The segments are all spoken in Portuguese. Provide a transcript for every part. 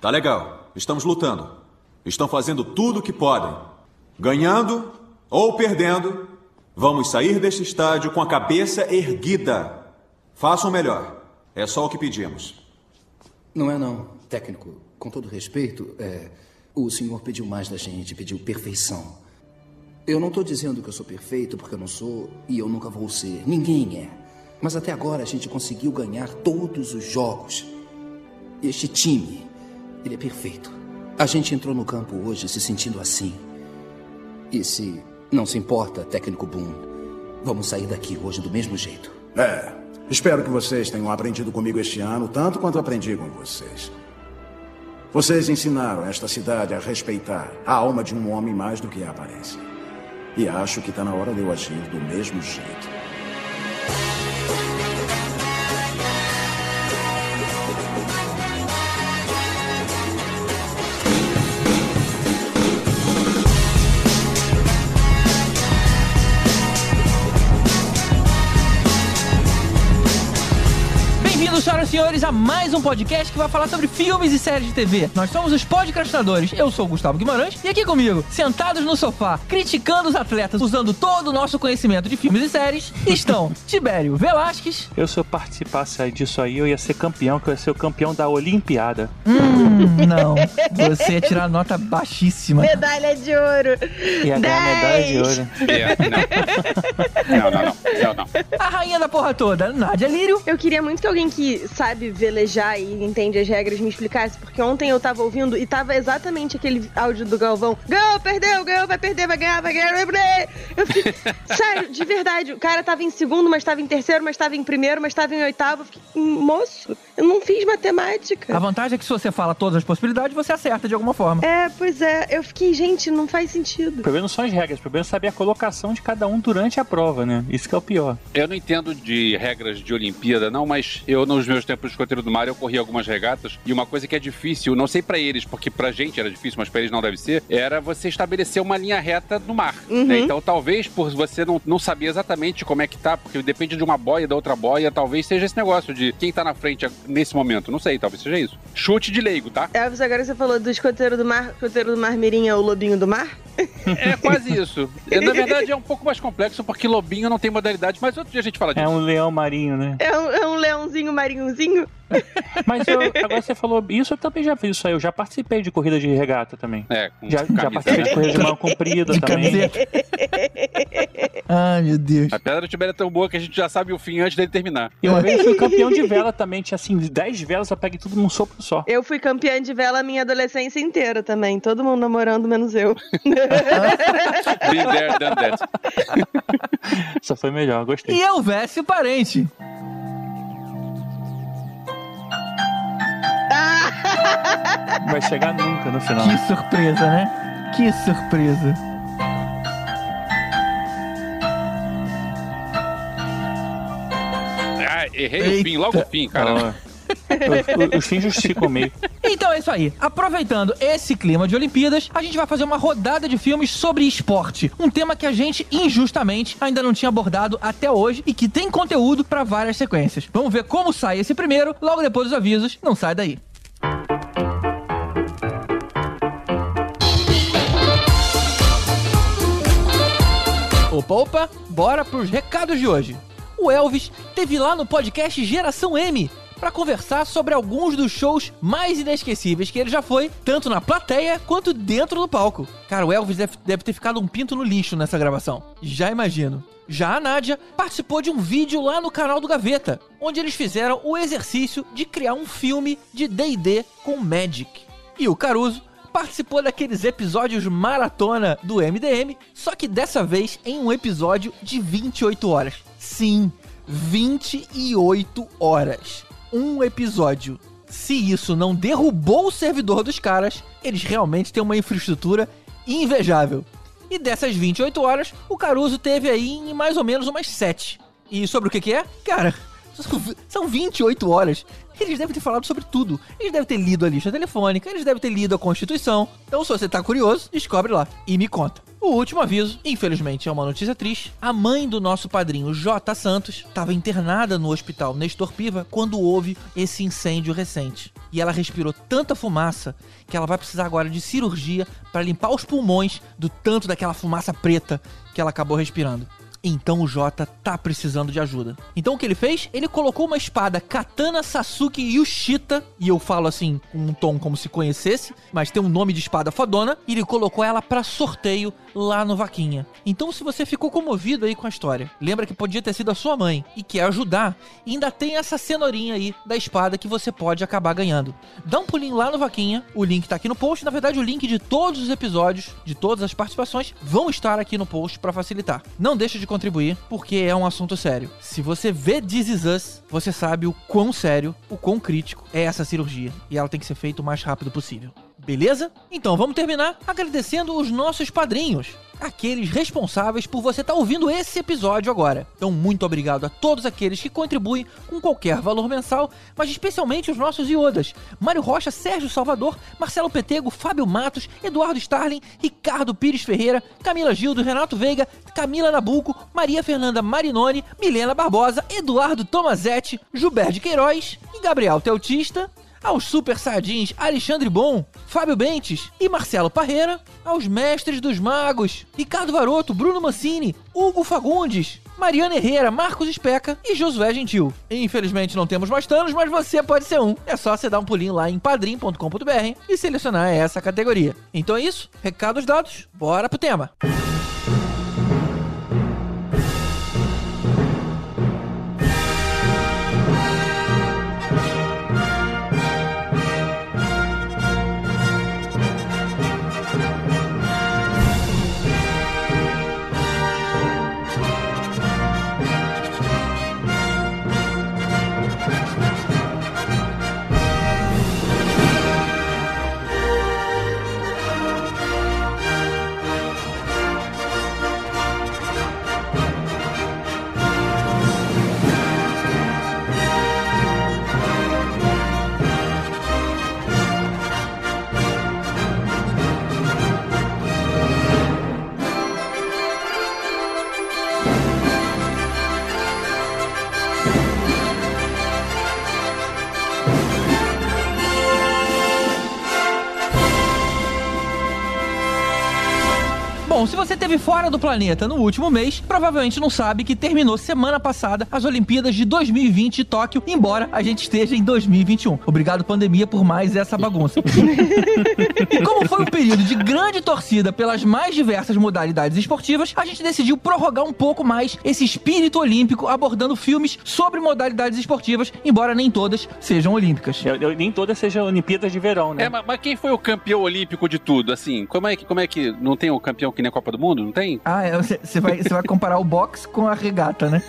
Tá legal. Estamos lutando. Estão fazendo tudo o que podem. Ganhando ou perdendo, vamos sair deste estádio com a cabeça erguida. Façam melhor. É só o que pedimos. Não é não, técnico. Com todo respeito, é, o senhor pediu mais da gente, pediu perfeição. Eu não estou dizendo que eu sou perfeito, porque eu não sou e eu nunca vou ser. Ninguém é. Mas até agora a gente conseguiu ganhar todos os jogos. Este time, ele é perfeito. A gente entrou no campo hoje se sentindo assim. E se não se importa, técnico Boone, vamos sair daqui hoje do mesmo jeito. É, espero que vocês tenham aprendido comigo este ano, tanto quanto aprendi com vocês. Vocês ensinaram esta cidade a respeitar a alma de um homem mais do que a aparência. E acho que está na hora de eu agir do mesmo jeito. Senhores, a mais um podcast que vai falar sobre filmes e séries de TV. Nós somos os podcastinadores. Eu sou o Gustavo Guimarães e aqui comigo, sentados no sofá, criticando os atletas, usando todo o nosso conhecimento de filmes e séries, estão Tibério Velasquez. Eu, se eu participasse disso aí, eu ia ser campeão, que eu ia ser o campeão da Olimpíada. Hum, não. Você ia tirar nota baixíssima. Medalha de ouro. Ia ganhar Dez. medalha de ouro. Não. não, não, não, não, não. A rainha da porra toda, Nádia Lírio. Eu queria muito que alguém que sabe velejar e entende as regras me explicasse, porque ontem eu tava ouvindo e tava exatamente aquele áudio do Galvão. Ganhou, perdeu, ganhou, vai perder, vai ganhar, vai ganhar, vai perder. Eu fiquei, sério, de verdade, o cara tava em segundo, mas tava em terceiro, mas tava em primeiro, mas tava em oitavo. Eu fiquei, moço, eu não fiz matemática. A vantagem é que se você fala todas as possibilidades, você acerta de alguma forma. É, pois é, eu fiquei, gente, não faz O sentido. problema não são as regras, o problema é saber a colocação de cada um durante a prova, né? Isso que é o pior. Eu não entendo de regras de Olimpíada, não, mas eu, nos meus tempos de escoteiro do mar, eu corri algumas regatas e uma coisa que é difícil, não sei pra eles, porque pra gente era difícil, mas pra eles não deve ser, era você estabelecer uma linha reta no mar. Uhum. né? Então, talvez por você não, não saber exatamente como é que tá, porque depende de uma boia da outra boia, talvez seja esse negócio de quem tá na frente nesse momento. Não sei, talvez seja isso. Chute de leigo, tá? É, você- agora você falou do escoteiro do mar, escoteiro do mar mirim é o lobinho do mar? É quase isso. É, Na verdade, é um pouco mais complexo, porque lobinho não tem modalidade, mas outro dia a gente fala disso. É um leão marinho, né? É um, é um leãozinho marinhozinho? Mas eu- agora você falou isso, eu também já fiz isso aí. Eu já participei de corrida de regata também. É, com Já, já participei né? de corrida de mão comprida De também. camiseta. Ai, meu Deus. A pedra de Tibério é tão boa que a gente já sabe o fim antes dele terminar. E uma vez eu fui campeão de vela também. Tinha assim, 10 velas, eu peguei tudo num sopro só. Eu fui campeã de vela a minha adolescência inteira também. Todo mundo namorando, menos eu. Been there, done that. Só foi melhor, gostei. E Elvésio Parente. Vai chegar nunca no final. Que surpresa, né? Que surpresa. Ah, errei o Eita. fim, logo o fim, cara. Os- fins justificam o meio. Então é isso aí. Aproveitando esse clima de Olimpíadas, a gente vai fazer uma rodada de filmes sobre esporte. Um tema que a gente, injustamente, ainda não tinha abordado até hoje e que tem conteúdo pra várias sequências. Vamos ver como sai esse primeiro, logo depois dos avisos. Não sai daí. Opa, opa, bora pros recados de hoje. O Elvis teve lá no podcast Geração M para conversar sobre alguns dos shows mais inesquecíveis que ele já foi, tanto na plateia quanto dentro do palco. Cara, o Elvis deve, deve ter ficado um pinto no lixo nessa gravação. Já imagino. Já a Nádia participou de um vídeo lá no canal do Gaveta, onde eles fizeram o exercício de criar um filme de D&D com Magic. E o Caruso participou daqueles episódios maratona do MDM, só que dessa vez em um episódio de 28 horas. Sim, 28 horas. Um episódio. Se isso não derrubou o servidor dos caras, eles realmente têm uma infraestrutura invejável. E dessas 28 horas, o Caruso teve aí em mais ou menos umas 7. E sobre o que que é? Cara, são 28 horas. Eles devem ter falado sobre tudo. Eles devem ter lido a lista telefônica, eles devem ter lido a Constituição. Então, se você tá curioso, descobre lá e me conta. O último aviso, infelizmente é uma notícia triste. A mãe do nosso padrinho J. Santos estava internada no hospital Nestor Piva quando houve esse incêndio recente. E ela respirou tanta fumaça que ela vai precisar agora de cirurgia para limpar os pulmões do tanto daquela fumaça preta que ela acabou respirando. Então o Jota tá precisando de ajuda. Então o que ele fez? Ele colocou uma espada Katana Sasuke Yushita, e eu falo assim com um tom como se conhecesse, mas tem um nome de espada fodona, e ele colocou ela para sorteio lá no Vaquinha. Então se você ficou comovido aí com a história, lembra que podia ter sido a sua mãe e quer ajudar, ainda tem essa cenourinha aí da espada que você pode acabar ganhando. Dá um pulinho lá no Vaquinha, o link tá aqui no post, na verdade o link de todos os episódios, de todas as participações, vão estar aqui no post para facilitar. Não deixa de contribuir, porque é um assunto sério. Se você vê This Is Us, você sabe o quão sério, o quão crítico é essa cirurgia. E ela tem que ser feita o mais rápido possível. Beleza? Então vamos terminar agradecendo os nossos padrinhos. Aqueles responsáveis por você estar ouvindo esse episódio agora. Então, muito obrigado a todos aqueles que contribuem com qualquer valor mensal, mas especialmente os nossos iodas: Mário Rocha, Sérgio Salvador, Marcelo Petego, Fábio Matos, Eduardo Starling, Ricardo Pires Ferreira, Camila Gildo, Renato Veiga, Camila Nabuco, Maria Fernanda Marinoni, Milena Barbosa, Eduardo Tomazetti, Gilberto Queiroz e Gabriel Teutista aos Super Saiyajins Alexandre Bom, Fábio Bentes e Marcelo Parreira, aos Mestres dos Magos, Ricardo Varoto, Bruno Mancini, Hugo Fagundes, Mariana Herrera, Marcos Especa e Josué Gentil. Infelizmente não temos mais tanos, mas você pode ser um. É só você dar um pulinho lá em padrim.com.br e selecionar essa categoria. Então é isso, recados dados, bora pro tema. Bom, se você esteve fora do planeta no último mês, provavelmente não sabe que terminou semana passada as Olimpíadas de 2020 de Tóquio, embora a gente esteja em 2021. Obrigado, pandemia, por mais essa bagunça. e como foi um período de grande torcida pelas mais diversas modalidades esportivas, a gente decidiu prorrogar um pouco mais esse espírito olímpico, abordando filmes sobre modalidades esportivas, embora nem todas sejam olímpicas. Eu- eu- nem todas sejam Olimpíadas de verão, né? É, mas, mas quem foi o campeão olímpico de tudo? Assim, como é que, como é que não tem o campeão que nem Copa do Mundo? Não tem? Ah, você vai, você vai comparar o boxe com a regata, né?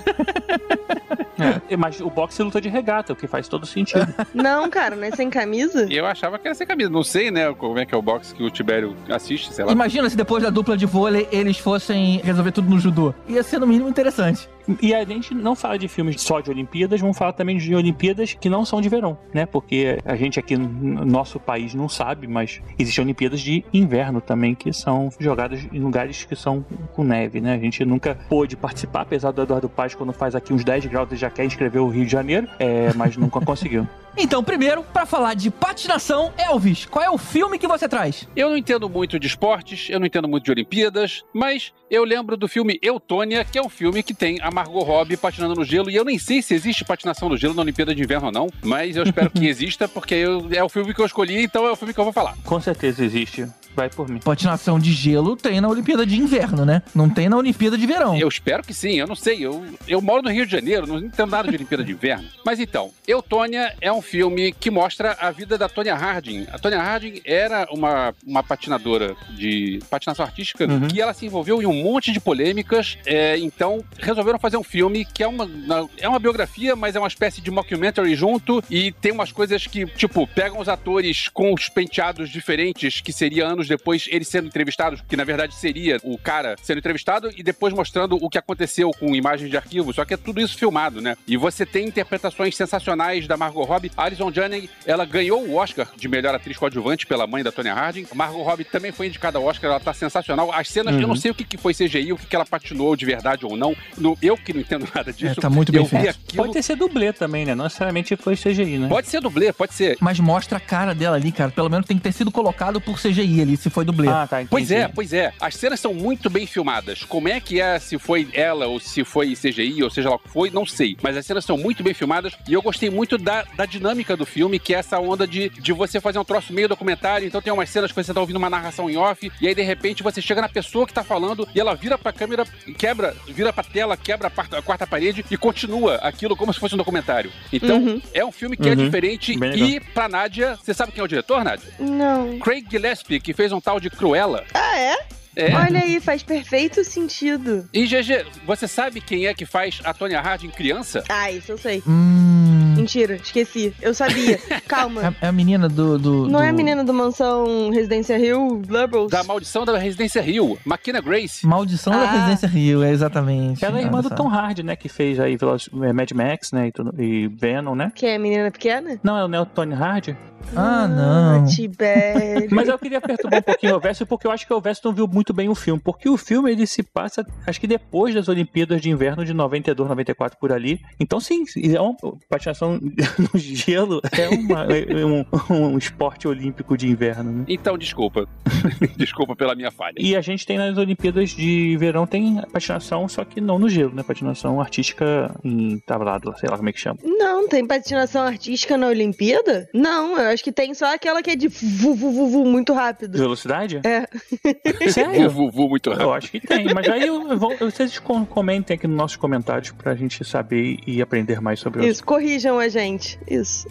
É, Mas o boxe luta de regata, o que faz todo sentido. Não, cara, não é sem camisa? Eu achava que era sem camisa. Não sei, né, como é que é o boxe que o Tibério assiste, sei lá. Imagina se depois da dupla de vôlei eles fossem resolver tudo no judô. Ia ser no mínimo interessante. E a gente não fala de filmes só de Olimpíadas, vamos falar também de Olimpíadas que não são de verão, né? Porque a gente aqui no nosso país não sabe, mas existem Olimpíadas de inverno também, que são jogadas em lugares que são com neve, né? A gente nunca pôde participar, apesar do Eduardo Paz, quando faz aqui uns 10 graus, ele já quer inscrever o Rio de Janeiro, é, mas nunca conseguiu. Então, primeiro, pra falar de patinação, Elvis, qual é o filme que você traz? Eu não entendo muito de esportes, eu não entendo muito de Olimpíadas, mas eu lembro do filme Eutônia, que é um filme que tem a Margot Robbie patinando no gelo, e eu nem sei se existe patinação no gelo na Olimpíada de Inverno ou não, mas eu espero que exista, porque eu- é o filme que eu escolhi, então é o filme que eu vou falar. Com certeza existe. Vai por mim. Patinação de gelo tem na Olimpíada de Inverno, né? Não tem na Olimpíada de Verão. Eu espero que sim, eu não sei. Eu, eu moro no Rio de Janeiro, não entendo nada de Olimpíada de Inverno. Mas então, Eutônia é um filme que mostra a vida da Tonya Harding. A Tonya Harding era uma, uma patinadora de patinação artística Uhum. que ela se envolveu em um monte de polêmicas. é, então, resolveram fazer um filme que é uma, na- é uma biografia, mas é uma espécie de mockumentary junto. E tem umas coisas que, tipo, pegam os atores com os penteados diferentes, que seria anos depois eles sendo entrevistados, que na verdade seria o cara sendo entrevistado e depois mostrando o que aconteceu com imagens de arquivo, só que é tudo isso filmado, né? E você tem interpretações sensacionais da Margot Robbie. A Alison Janney, ela ganhou o Oscar de melhor atriz coadjuvante pela mãe da Tonya Harding. A Margot Robbie também foi indicada ao Oscar, ela tá sensacional. As cenas, Uhum. eu não sei o que, que foi CGI, o que, que ela patinou de verdade ou não. No- eu que não entendo nada disso. É, tá muito bem feito. aquilo. Pode ter ser dublê também, né? Não necessariamente foi CGI, né? Pode ser dublê, pode ser. Mas mostra a cara dela ali, cara. Pelo menos tem que ter sido colocado por CGI ali, se foi dublê. Ah, tá, entendi. Pois é, pois é. As cenas são muito bem filmadas. Como é que é, se foi ela ou se foi CGI, ou seja lá o que foi, não sei. Mas as cenas são muito bem filmadas e eu gostei muito da, da dinâmica do filme, que é essa onda de, de você fazer um troço meio documentário. Então tem umas cenas que você tá ouvindo uma narração em off, e aí de repente você chega na pessoa que tá falando e ela vira pra câmera, quebra, vira pra tela, quebra a, quarta- a quarta parede e continua aquilo como se fosse um documentário. Então Uhum. é um filme que é Uhum. diferente. Bem legal. E pra Nádia, você sabe quem é o diretor, Nádia? Não. Craig Gillespie, que fez um tal de Cruella. Ah, é? É. Olha aí, faz perfeito sentido. E GG, você sabe quem é que faz a Tonya Harding criança? Ah, isso eu sei. Hum. Mentira, esqueci. Eu sabia. Calma. É, é a menina do. do Não do- é a menina do Mansão Residência Hill, Lubbles? Da maldição da Residência Rio, Makina Grace. Maldição da Ah. Residência Rio, é exatamente. Ela é irmã do. Tom Hardy, né? Que fez aí é, Mad Max, né? E, tudo, e Venom, né? Que é a menina pequena? Não, é o Neo Tony Hardy. Ah, não. Tibério. Mas eu queria perturbar um pouquinho o Verso, porque eu acho que o Verso não viu muito bem o filme. Porque o filme, ele se passa, acho que depois das Olimpíadas de Inverno de 92, 94, por ali. Então, sim, é uma patinação no gelo é, uma- é um, um esporte olímpico de inverno, né? Então, desculpa. desculpa pela minha falha. E a gente tem nas Olimpíadas de Verão, tem patinação, só que não no gelo, né? Patinação artística em tablado, sei lá como é que chama. Não, tem patinação artística na Olimpíada? Não, eu acho que tem só aquela que é de vu, vu, vu, vu, muito rápido. Velocidade? É. Sério? Vu, vu, vu, muito rápido. Eu acho que tem, mas aí eu, vou- vocês com- comentem aqui nos nossos comentários pra gente saber e aprender mais sobre o Isso, corrijam a gente. Isso.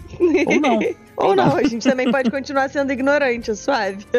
Ou não. Ou não, a gente também pode continuar sendo ignorante, é suave.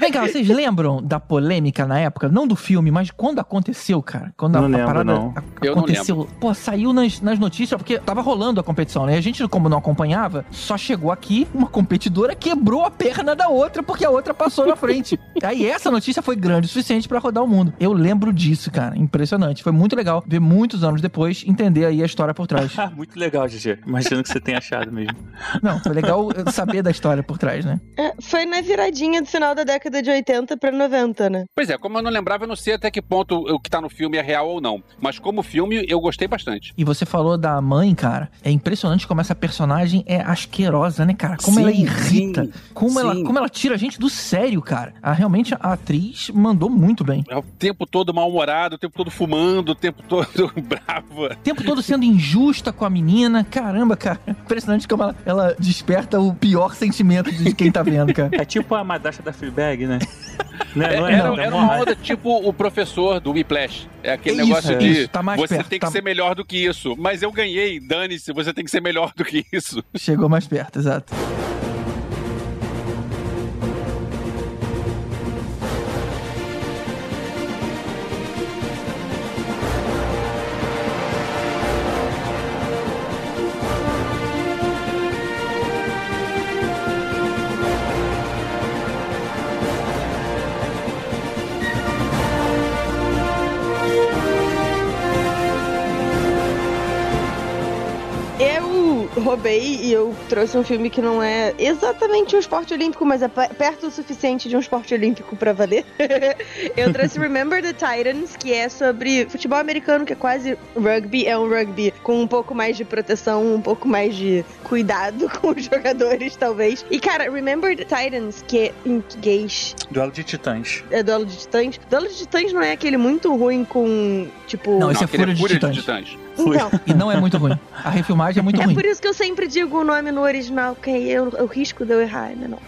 Vem cá, vocês lembram da polêmica na época? Não do filme, mas quando aconteceu, cara? Quando a, Não a lembro, parada não. a- Eu não aconteceu. Pô, saiu nas, nas notícias, porque tava rolando a competição, né? E a gente, como não acompanhava, só chegou aqui, uma competidora quebrou a perna da outra porque a outra passou na frente. Aí essa notícia foi grande o suficiente pra rodar o mundo. Eu lembro disso, cara. Impressionante. Foi muito legal ver muitos anos depois entender aí a história por trás. Ah, muito legal, GG. Que você tenha achado mesmo. Não, foi legal saber da história por trás, né? É, foi na viradinha do final da década de 80 pra 90, né? Pois é, como eu não lembrava, eu não sei até que ponto o que tá no filme é real ou não. Mas como filme, eu gostei bastante. E você falou da mãe, cara. É impressionante como essa personagem é asquerosa, né, cara? Como Sim, ela irrita. sim, como, ela, sim. como ela tira a gente do sério, cara. Ah, realmente a atriz mandou muito bem. É o tempo todo mal-humorado, o tempo todo fumando, o tempo todo brava. O tempo todo sendo injusta com a menina. Caramba, cara. Impressionante como ela, ela desperta o pior sentimento de quem tá vendo, cara. É tipo a Madasha da Fleabag, né? né? Não é, Era, não, era é uma onda tipo o professor do Whiplash. É aquele Isso, negócio é. de Isso, tá mais você perto, tem que tá- ser melhor do que isso. Mas eu ganhei, dane-se, você tem que ser melhor do que isso. Chegou mais perto, exato. Trouxe um filme que não é exatamente um esporte olímpico, mas é pe- perto o suficiente de um esporte olímpico pra valer. eu trouxe Remember the Titans, que é sobre futebol americano, que é quase rugby, é um rugby com um pouco mais de proteção, um pouco mais de cuidado com os jogadores, talvez. E cara, Remember the Titans, que é em português Duelo de Titãs. é Duelo de Titãs. Duelo de Titãs não é aquele muito ruim com, tipo... Não, Esse é aquele Fúria de Fúria Titãs. Titãs. Então, E não é muito ruim. A refilmagem é muito É ruim. por isso que eu sempre digo o nome no original, que eu, eu risco de eu errar, né? Não.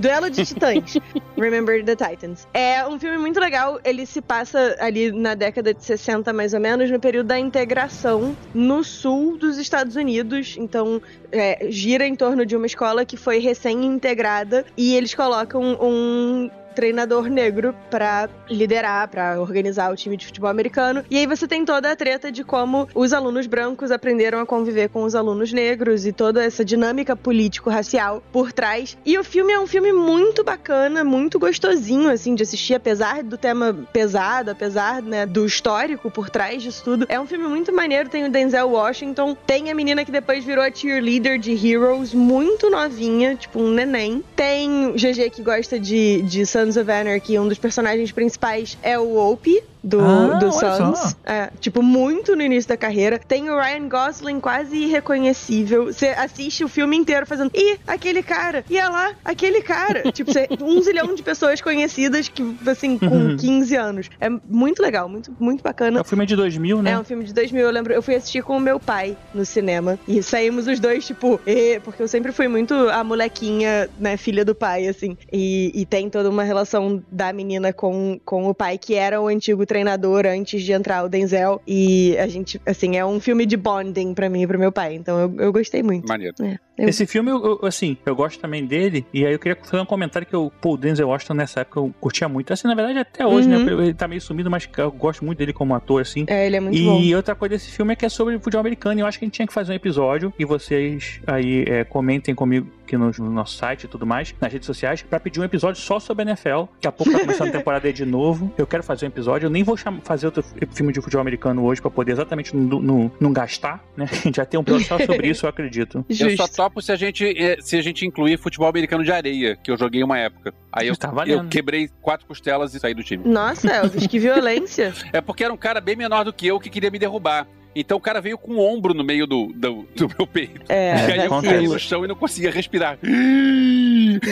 Duelo de Titãs. Remember the Titans. É um filme muito legal. Ele se passa ali na década de 60, mais ou menos, no período da integração no sul dos Estados Unidos. Então, é, gira em torno de uma escola que foi recém-integrada e eles colocam um treinador negro pra liderar, pra organizar o time de futebol americano. E aí você tem toda a treta de como os alunos brancos aprenderam a conviver com os alunos negros e toda essa dinâmica político-racial por trás. E o filme é um filme muito bacana, muito gostosinho, assim, de assistir, apesar do tema pesado, apesar, né, do histórico por trás disso tudo. É um filme muito maneiro, tem o Denzel Washington, tem a menina que depois virou a cheerleader de Heroes, muito novinha, tipo um neném. Tem GG que gosta de, de Sons of Anarchy, um dos personagens principais é o Opie, do, Ah, do Sons. É, tipo, muito no início da carreira. Tem o Ryan Gosling quase irreconhecível. Você assiste o filme inteiro fazendo, ih, aquele cara, e é lá, aquele cara. tipo, cê, um zilhão de pessoas conhecidas que, assim, com 15 anos. É muito legal, muito, muito bacana. O filme é de 2000, né? É um filme de 2000, eu lembro. Eu fui assistir com o meu pai no cinema. E saímos os dois, tipo, "Ê", porque eu sempre fui muito a molequinha, né, filha do pai, assim. E, e tem toda uma relação da menina com, com o pai, que era o antigo treinador antes de entrar o Denzel. E a gente, assim, é um filme de bonding pra mim e pro meu pai. Então eu, eu gostei muito. Maneiro. É, eu- Esse filme, eu, eu- assim, eu gosto também dele, e aí eu queria fazer um comentário que o Paul Denzel Washington nessa época eu curtia muito. Assim, na verdade, até hoje, Uhum. né? Ele tá meio sumido, mas eu gosto muito dele como ator, assim. É, ele é muito e bom. outra coisa desse filme é que é sobre futebol americano. E eu acho que a gente tinha que fazer um episódio. E vocês aí é, comentem comigo aqui no, no nosso site e tudo mais, nas redes sociais, pra pedir um episódio só sobre a NFL. Daqui a pouco tá começando a temporada aí de novo. Eu quero fazer um episódio. Eu nem vou fazer outro filme de futebol americano hoje pra poder exatamente não, não, não gastar, né? A gente já tem um episódio só sobre isso, eu acredito. Eu só Se a gente eh, se a gente incluir futebol americano de areia, que eu joguei uma época. Aí eu, Tá eu quebrei quatro costelas e saí do time. Nossa, Elvis, que violência. É porque era um cara bem menor do que eu que queria me derrubar. Então o cara veio com o ombro no meio do, do, do meu peito. É, e aí eu caí vacilo. no chão e não conseguia respirar.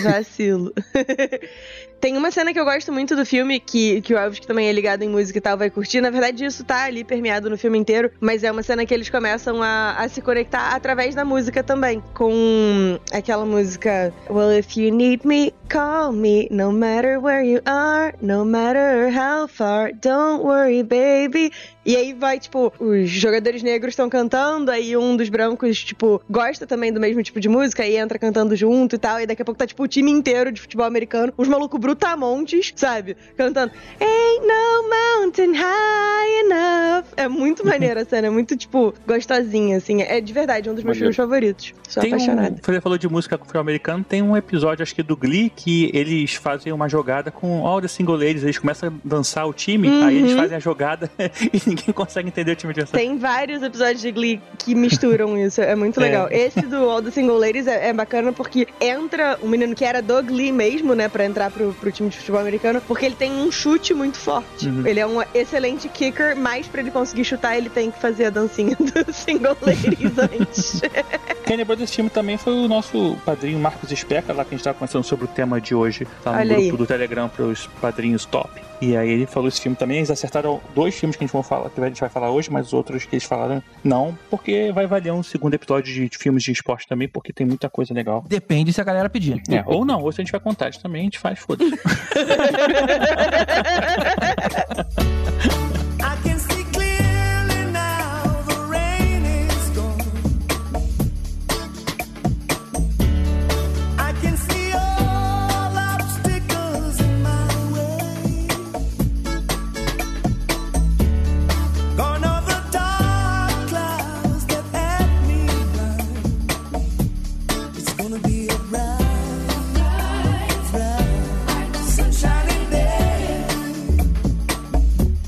Vacilo. Tem uma cena que eu gosto muito do filme, que, que o Elvis, que também é ligado em música e tal, vai curtir. Na verdade, isso tá ali permeado no filme inteiro, mas é uma cena que eles começam a, a se conectar através da música também. Com aquela música Well, if you need me, call me. No matter where you are, no matter how far, don't worry, baby. E aí vai, tipo, os jogadores negros estão cantando, aí um dos brancos, tipo, gosta também do mesmo tipo de música e entra cantando junto e tal. E daqui a pouco tá, tipo, o time inteiro de futebol americano, os malucos brutamontes, sabe? Cantando Ain't no mountain high enough. É muito maneira a cena, é muito, tipo, gostosinha, assim. É de verdade um dos meus Maneiro. filmes favoritos. Sou Tem um, apaixonada. você falou de música com futebol americano, tem um episódio, acho que do Glee, que eles fazem uma jogada com all the single ladies, eles começam a dançar o time, Uhum. aí eles fazem a jogada e ninguém consegue entender o time de dançar. Tem vários episódios de Glee que misturam isso, é muito É. legal. Esse do All the Single Ladies é, é bacana porque entra um menino que era do Glee mesmo, né, pra entrar pro, pro time de futebol americano, porque ele tem um chute muito forte. Uhum. Ele é um excelente kicker, mas pra ele conseguir chutar, ele tem que fazer a dancinha do Single Ladies antes. Quem lembrou desse filme também foi o nosso padrinho Marcos Especa, lá que a gente tava conversando sobre o tema de hoje, lá no Olha grupo aí. do Telegram pros padrinhos top. E aí ele falou esse filme também, eles acertaram dois filmes que a gente, vai falar, que a gente vai falar hoje, mas os outros que eles falaram não, porque vai valer um segundo episódio de, de filmes de esporte também, porque tem muita coisa legal. Depende se a galera pedir. É, ou não, ou se a gente vai contar, isso também a gente faz, foda-se.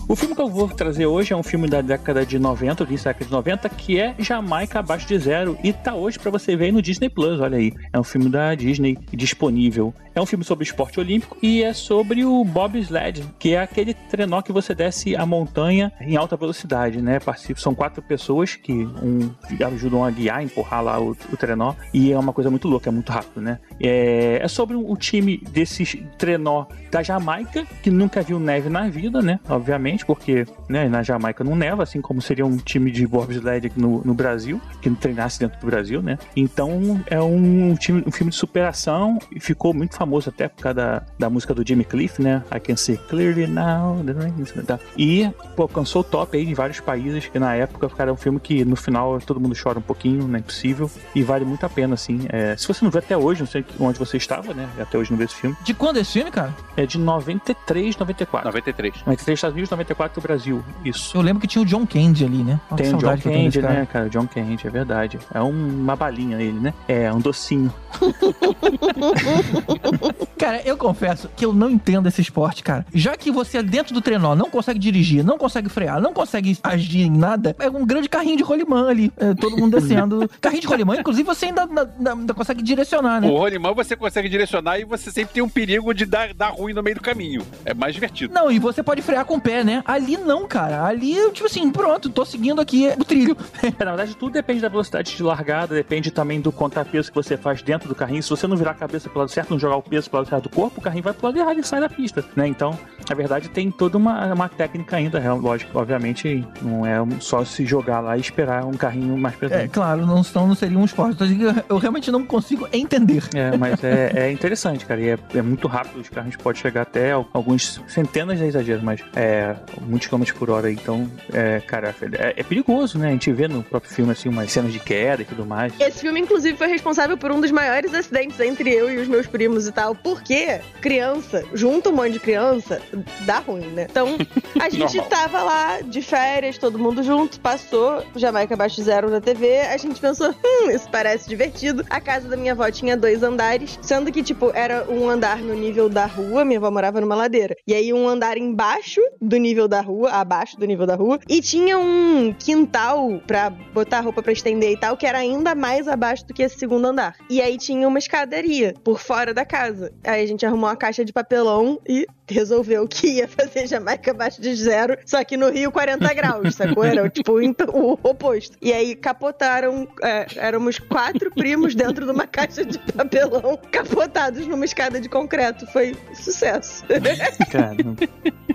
O filme que eu vou trazer hoje é um filme da década de 90, do década de 90, que é Jamaica Abaixo de Zero. E tá hoje pra você ver aí no Disney Plus, olha aí. É um filme da Disney disponível. É um filme sobre esporte olímpico e é sobre o bobsled, que é aquele trenó que você desce a montanha em alta velocidade, né? São quatro pessoas que um, ajudam a guiar, empurrar lá o, o trenó. E é uma coisa muito louca, é muito rápido, né? É, é sobre o time desses trenó da Jamaica, que nunca viu neve na vida, né? Obviamente, porque né, na Jamaica não neva, assim como seria um time de bobsled aqui no, no Brasil, que não treinasse dentro do Brasil, né? Então é um, time, um filme de superação e ficou muito famoso até por causa da, da música do Jimmy Cliff, né? I Can See Clearly Now. Tá. E pô, alcançou o top aí em vários países, que na época cara, é um filme que no final todo mundo chora um pouquinho, não é impossível, e vale muito a pena, assim. É, se você não viu até hoje, não sei onde você estava, né? Até hoje não viu esse filme. De quando é esse filme, cara? É de 93, 94. 93. 93 Estados Unidos, 94 Brasil. Isso. Eu lembro que tinha o John Candy ali, né? Nossa, Tem o John Candy, cara. né, cara? John Candy, é verdade. É um- uma balinha ele, né? É, um docinho. Cara, eu confesso que eu não entendo esse esporte, cara. Já que você dentro do trenó não consegue dirigir, não consegue frear, não consegue agir em nada, é um grande carrinho de rolimã ali. é, todo mundo descendo. carrinho de rolimã, inclusive, você ainda, ainda- ainda consegue direcionar, né? O rolimão você consegue direcionar e você sempre tem um perigo de dar, dar ruim no meio do caminho. É mais divertido. Não, e você pode frear com o pé, né? Ali não, cara. Ali, eu, tipo assim, pronto, tô seguindo aqui o trilho. É, na verdade, tudo depende da velocidade de largada, depende também do contrapeso que você faz dentro do carrinho. Se você não virar a cabeça pro lado certo, não jogar o peso pro lado certo do corpo, o carrinho vai pro lado errado e sai da pista, né? Então, na verdade, tem toda uma, uma técnica ainda, real- lógico. Obviamente, não é só se jogar lá e esperar um carrinho mais É, pesado. claro, não, senão não seria um esporte. Então, eu, realmente não consigo entender. É, mas é, é interessante, cara. E é, é muito rápido. Os carros podem chegar até al- alguns centenas de exageros, mas é muitos quilômetros por hora. Então, é, cara, é, é perigoso, né? A gente vê no próprio filme, assim, umas cenas de queda e tudo mais. Esse filme, inclusive, foi responsável por um dos maiores acidentes entre eu e os meus primos e tal. Porque criança, junto um monte de criança, dá ruim, né? Então, a gente tava lá de férias, todo mundo junto, passou Jamaica Abaixo Zero na TV. A gente pensou, hum, isso parece divertido. A casa da minha avó tinha dois andares, sendo que, tipo, era um andar no nível da rua, minha avó morava numa ladeira. E aí, um andar embaixo do nível da rua, abaixo do nível da rua, e tinha um quintal pra botar roupa pra estender e tal, que era ainda mais abaixo do que esse segundo andar. E aí tinha uma escadaria por fora da casa. Aí a gente arrumou uma caixa de papelão e resolveu que ia fazer Jamaica abaixo de zero, só que no Rio 40 graus, sacou? Era tipo o oposto. E aí capotaram, é, éramos quatro primos dentro de uma caixa de papelão, capotados numa escada de concreto. Foi sucesso. Cara,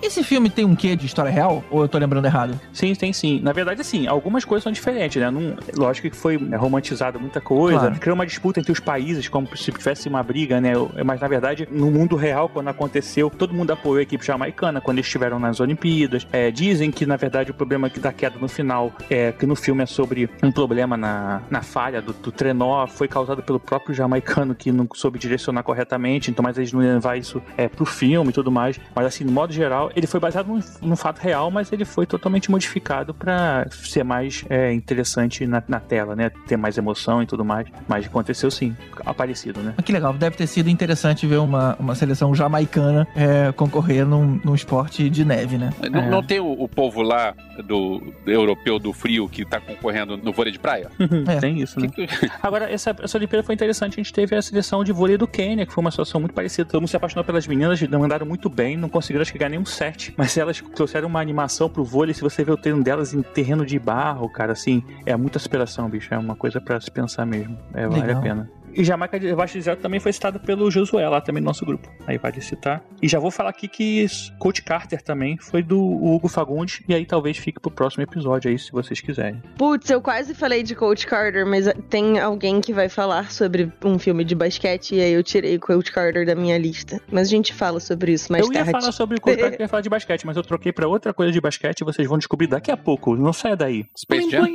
Esse filme tem um quê de história real? Ou eu tô lembrando errado? Sim, tem sim. Na verdade, assim, algumas coisas são diferentes, né? Não, lógico que foi é, romantizado muita coisa. Claro. Criou uma disputa entre os países, como se tivesse uma briga, né? Mas, na verdade, no mundo real, quando aconteceu, todo mundo apoiou a equipe jamaicana quando eles estiveram nas Olimpíadas. É, dizem que, na verdade, o problema que da queda no final, é que no filme é sobre um problema na, na falha do, do trenó, foi causado pelo próprio jamaicano que não soube direcionar corretamente, então, mas eles não iam levar isso é, pro filme e tudo mais. Mas, assim, no modo geral, ele foi baseado num, num fato real, mas ele foi totalmente modificado pra ser mais é, interessante na, na tela, né? Ter mais emoção e tudo mais. Mas aconteceu sim, aparecido, né? Que legal, deve ter sido interessante ver uma, uma seleção jamaicana é, concorrer num, num esporte de neve, né? Não, É. não tem o, o povo lá do, do europeu do frio que tá concorrendo no vôlei de praia? É. Tem isso, né? Agora, essa, essa Olimpíada foi interessante. A gente teve a seleção de vôlei do Quênia, que foi uma situação muito parecida. Todo mundo se apaixonou pelas meninas, mandaram muito bem, não conseguiram chegar nenhum set. Mas elas trouxeram uma animação pro vôlei. Se você vê o treino delas em terreno de barro, cara, assim, é muita superação, bicho. É uma coisa pra se pensar mesmo. É, vale Legal. a pena. E Jamaica de Abaixo de Zero também foi citado pelo Josué lá também no nosso grupo. Aí vale citar. E já vou falar aqui que Coach Carter também foi do Hugo Fagundes. E aí talvez fique pro próximo episódio aí, se vocês quiserem. Putz, eu quase falei de Coach Carter, mas tem alguém que vai falar sobre um filme de basquete e aí eu tirei Coach Carter da minha lista. Mas a gente fala sobre isso mais eu ia tarde. falar sobre o Coach Carter, eu ia falar de basquete, mas eu troquei pra outra coisa de basquete e vocês vão descobrir daqui a pouco. Não saia daí. Space Jam?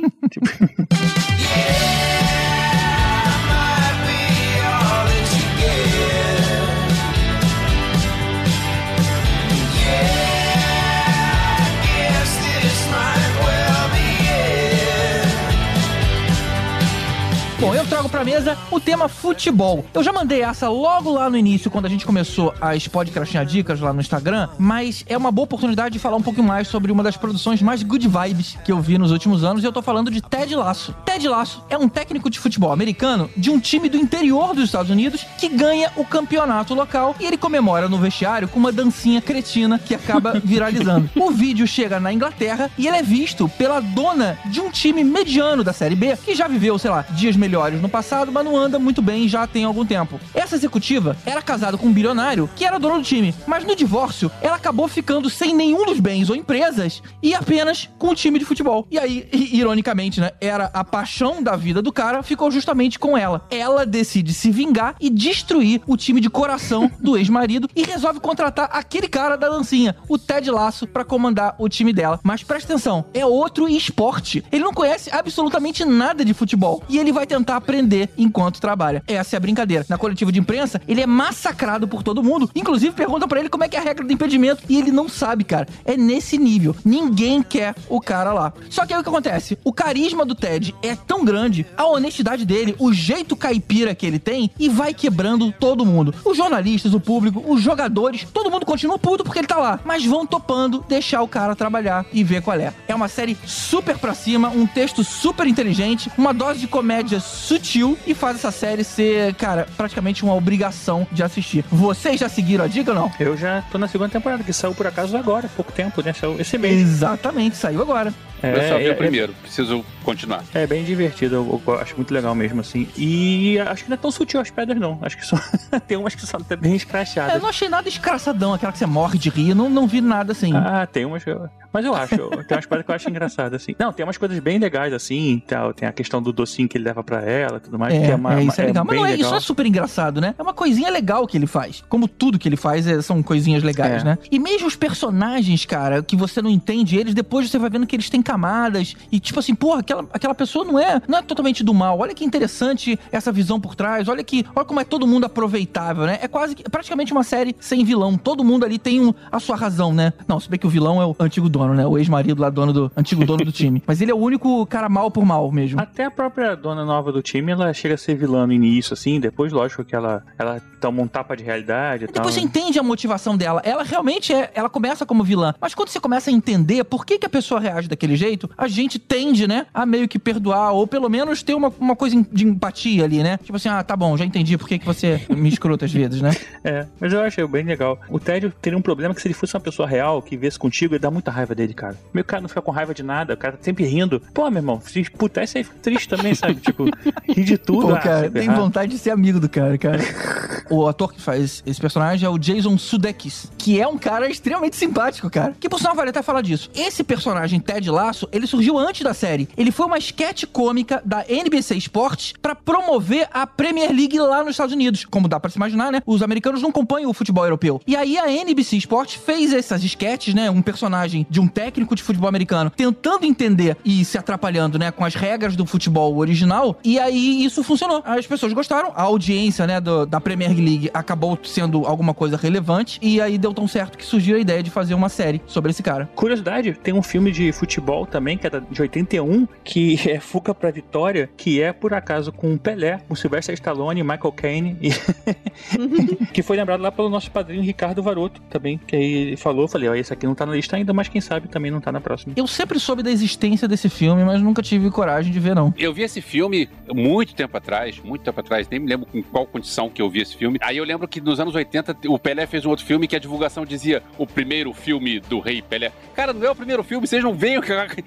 pra mesa o tema futebol. Eu já mandei essa logo lá no início, quando a gente começou as Podcastinha Dicas lá no Instagram, mas é uma boa oportunidade de falar um pouquinho mais sobre uma das produções mais good vibes que eu vi nos últimos anos, e eu tô falando de Ted Lasso. Ted Lasso é um técnico de futebol americano de um time do interior dos Estados Unidos que ganha o campeonato local e ele comemora no vestiário com uma dancinha cretina que acaba viralizando. O vídeo chega na Inglaterra e ele é visto pela dona de um time mediano da Série B, que já viveu, sei lá, dias melhores no passado engraçado, mas não anda muito bem já tem algum tempo. Essa executiva era casada com um bilionário que era dono do time, mas no divórcio ela acabou ficando sem nenhum dos bens ou empresas e apenas com o time de futebol. E aí, ironicamente, né, era a paixão da vida do cara, ficou justamente com ela. Ela decide se vingar e destruir o time de coração do ex-marido e resolve contratar aquele cara da lancinha, o Ted Lasso, pra comandar o time dela. Mas presta atenção, é outro esporte. Ele não conhece absolutamente nada de futebol e ele vai tentar aprender enquanto trabalha. Essa é a brincadeira. Na coletiva de imprensa, ele é massacrado por todo mundo. Inclusive, perguntam pra ele como é que é a regra do impedimento e ele não sabe, cara. É nesse nível. Ninguém quer o cara lá. Só que aí o que acontece? O carisma do Ted é tão grande, a honestidade dele, o jeito caipira que ele tem e vai quebrando todo mundo. Os jornalistas, o público, os jogadores, todo mundo continua puto porque ele tá lá, mas vão topando deixar o cara trabalhar e ver qual é. É uma série super pra cima, um texto super inteligente, uma dose de comédia sutil e faz essa série ser, cara, praticamente uma obrigação de assistir. Vocês já seguiram a dica ou não? Eu já tô na segunda temporada, que saiu por acaso agora, pouco tempo, né? Saiu esse mês. Exatamente, saiu agora. eu só vi é- o primeiro, preciso continuar. É bem divertido, eu, eu acho muito legal mesmo, assim. E acho que não é tão sutil as pedras, não. Acho que só. tem umas que são até bem É, escrachadas. eu não achei nada escraçadão, aquela que você morre de rir, não, não vi nada assim. Ah, tem umas. que eu- Mas eu acho, tem umas pedras que eu acho engraçadas, assim. Não, tem umas coisas bem legais, assim. Tal. Tem a questão do docinho que ele leva pra ela e tudo mais. É, que é, uma, é, isso é legal. Mas não é, isso legal. não é super engraçado, né? É uma coisinha legal que ele faz. Como tudo que ele faz é- são coisinhas legais, É. né? E mesmo os personagens, cara, que você não entende eles, depois você vai vendo que eles têm camadas. E tipo assim, porra, aquela, aquela pessoa não é, não é totalmente do mal. Olha que interessante essa visão por trás. Olha que, olha como é todo mundo aproveitável, né? É quase que, praticamente uma série sem vilão. Todo mundo ali tem um- a sua razão, né? Não, se bem que o vilão é o antigo dono, né? O ex-marido lá, dono do antigo dono do time. Mas ele é o único cara mal por mal mesmo. Até a própria dona nova do time, ela chega a ser vilã no início, assim. Depois, lógico, que ela, ela toma um tapa de realidade e tal. Depois você entende a motivação dela. Ela realmente é. Ela começa como vilã. Mas quando você começa a entender por que, que a pessoa reage daquele jeito, a gente tende, né? A meio que perdoar. Ou pelo menos ter uma, uma coisa de empatia ali, né? Tipo assim, ah, tá bom, já entendi por que, que você me escrota às vezes, né? É, mas eu achei bem legal. O Ted teria um problema que se ele fosse uma pessoa real, que viesse contigo, ele dá muita raiva dele, cara. Meu cara não fica com raiva de nada, o cara tá sempre rindo. Pô, meu irmão, se putar, isso aí fica triste também, sabe? Tipo, rir de tudo. Pô, cara, se tem vontade de ser amigo do cara, cara. o ator que faz esse personagem é o Jason Sudeikis, que é um cara extremamente simpático, cara. Que por sinal vale até falar disso. Esse personagem, Ted Lasso, ele surgiu antes da série. Ele foi uma sketch cômica da NBC Sports pra promover a Premier League lá nos Estados Unidos. Como dá pra se imaginar, né? Os americanos não acompanham o futebol europeu. E aí a NBC Sports fez essas sketches, né? Um personagem de um técnico de futebol americano tentando entender e se atrapalhando, né? Com as regras do futebol original. E aí isso funcionou. As pessoas gostaram. A audiência, né? do- da Premier League acabou sendo alguma coisa relevante. E aí deu tão certo que surgiu a ideia de fazer uma série sobre esse cara. Curiosidade, tem um filme de futebol também, que é de 81, que é Fuca pra Vitória, que é, por acaso, com o Pelé, com Sylvester Stallone, Michael Caine, e... que foi lembrado lá pelo nosso padrinho Ricardo Varoto também, que aí falou, falei, ó, esse aqui não tá na lista ainda, mas quem sabe também não tá na próxima. Eu sempre soube da existência desse filme, mas nunca tive coragem de ver, não. Eu vi esse filme muito tempo atrás, muito tempo atrás, nem me lembro com qual condição que eu vi esse filme. Aí eu lembro que nos anos 80 o Pelé fez um outro filme que a divulgação dizia o primeiro filme do Rei Pelé. Cara, não é o primeiro filme, vocês não veem,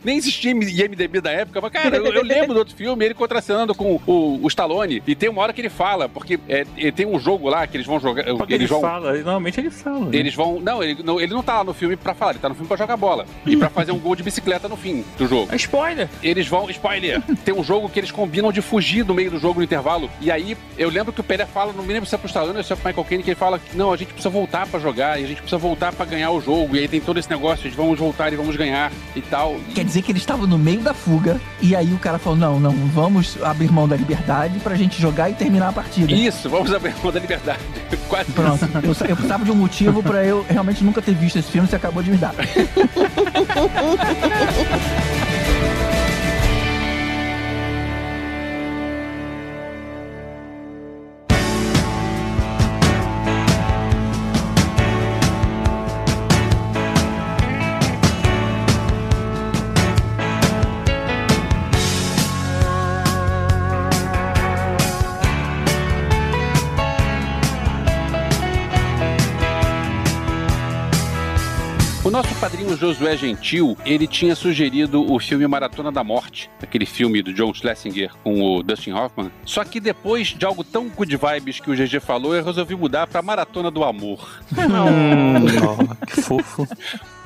nem existia IMDB da época, mas cara, eu, eu lembro do outro filme, ele contracenando com o, o Stallone, e tem uma hora que ele fala, porque é, é, tem um jogo lá que eles vão jogar, Porque eles ele vão... fala, normalmente ele fala. né? Eles vão. Não ele, não, ele não tá lá no filme pra falar, ele tá no filme pra jogar bola. E pra fazer um gol de bicicleta no fim do jogo. É spoiler! Eles vão. Spoiler! Tem um jogo que eles combinam de fugir no meio do jogo no intervalo. E aí, eu lembro que o Pelé fala, não me lembro se é pro Stallone ou se é pro Michael Caine, que ele fala que não, a gente precisa voltar pra jogar e a gente precisa voltar pra ganhar o jogo. E aí tem todo esse negócio de vamos voltar e vamos ganhar e tal. Quer dizer que eles estavam no meio da fuga, e aí o cara falou: não, não, vamos abrir mão da liberdade pra gente jogar e terminar a partida. Isso, vamos abrir mão da liberdade. Quase Pronto, eu, eu precisava de um motivo pra eu realmente nunca ter visto esse filme, você acabou de me dar. padrinho Josué Gentil, ele tinha sugerido o filme Maratona da Morte, aquele filme do John Schlesinger com o Dustin Hoffman. Só que depois de algo tão good vibes que o GG falou, eu resolvi mudar pra Maratona do Amor. Hum, ó, que fofo.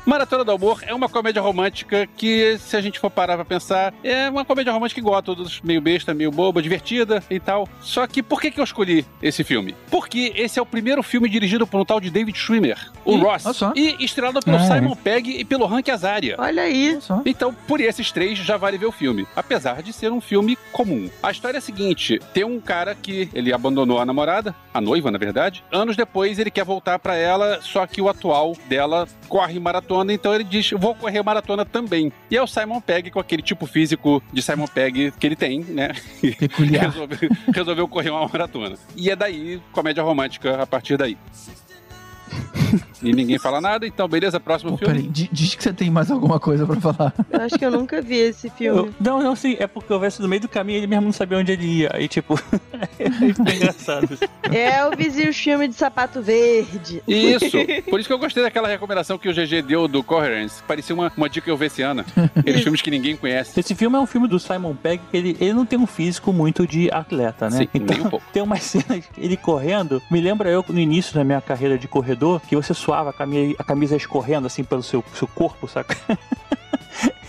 Maratona do Amor é uma comédia romântica que, se a gente for parar pra pensar, é uma comédia romântica igual a todos, meio besta, meio boba, divertida e tal. Só que por que, que eu escolhi esse filme? Porque esse é o primeiro filme dirigido por um tal de David Schwimmer, o Ih, Ross, e estrelado pelo é. Simon Pegg e pelo Hank Azaria. Olha aí. Então, por esses três, já vale ver o filme. Apesar de ser um filme comum. A história é a seguinte: tem um cara que ele abandonou a namorada, a noiva, na verdade. Anos depois, ele quer voltar pra ela, só que o atual dela corre maratona, então ele diz: vou correr maratona também. E é o Simon Pegg, com aquele tipo físico de Simon Pegg que ele tem, né? Peculiar. resolveu, resolveu correr uma maratona. E é daí, comédia romântica a partir daí. E ninguém fala nada, então beleza, próximo Pô, filme. peraí, di- diz que você tem mais alguma coisa pra falar. Eu acho que eu nunca vi esse filme. Eu- não, não, sim, é porque eu vi no meio do caminho e ele mesmo não sabia onde ele ia. Aí, tipo, é engraçado. Elvis e o filme de sapato verde. Isso, por isso que eu gostei daquela recomendação que o GG deu do Coherence. Parecia uma, uma dica elvesiana. Aqueles filmes que ninguém conhece. Esse filme é um filme do Simon Pegg, que ele, ele não tem um físico muito de atleta, né? Sim, nem um pouco. tem umas cenas, ele correndo, me lembra eu no início da minha carreira de corredor, que você suava a camisa, a camisa escorrendo assim pelo seu, seu corpo, saca?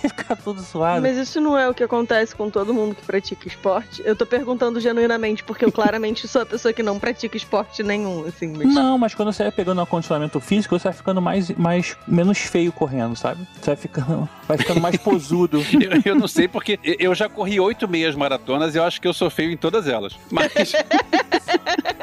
Fica tudo suado. Mas isso não é o que acontece com todo mundo que pratica esporte. Eu tô perguntando genuinamente, porque eu claramente sou a pessoa que não pratica esporte nenhum, assim. Mas... Não, mas quando você vai pegando um acondicionamento físico, você vai ficando mais, mais menos feio correndo, sabe? Você vai ficando, vai ficando mais posudo. Eu, eu não sei porque eu já corri oito meias maratonas e eu acho que eu sou feio em todas elas. Mas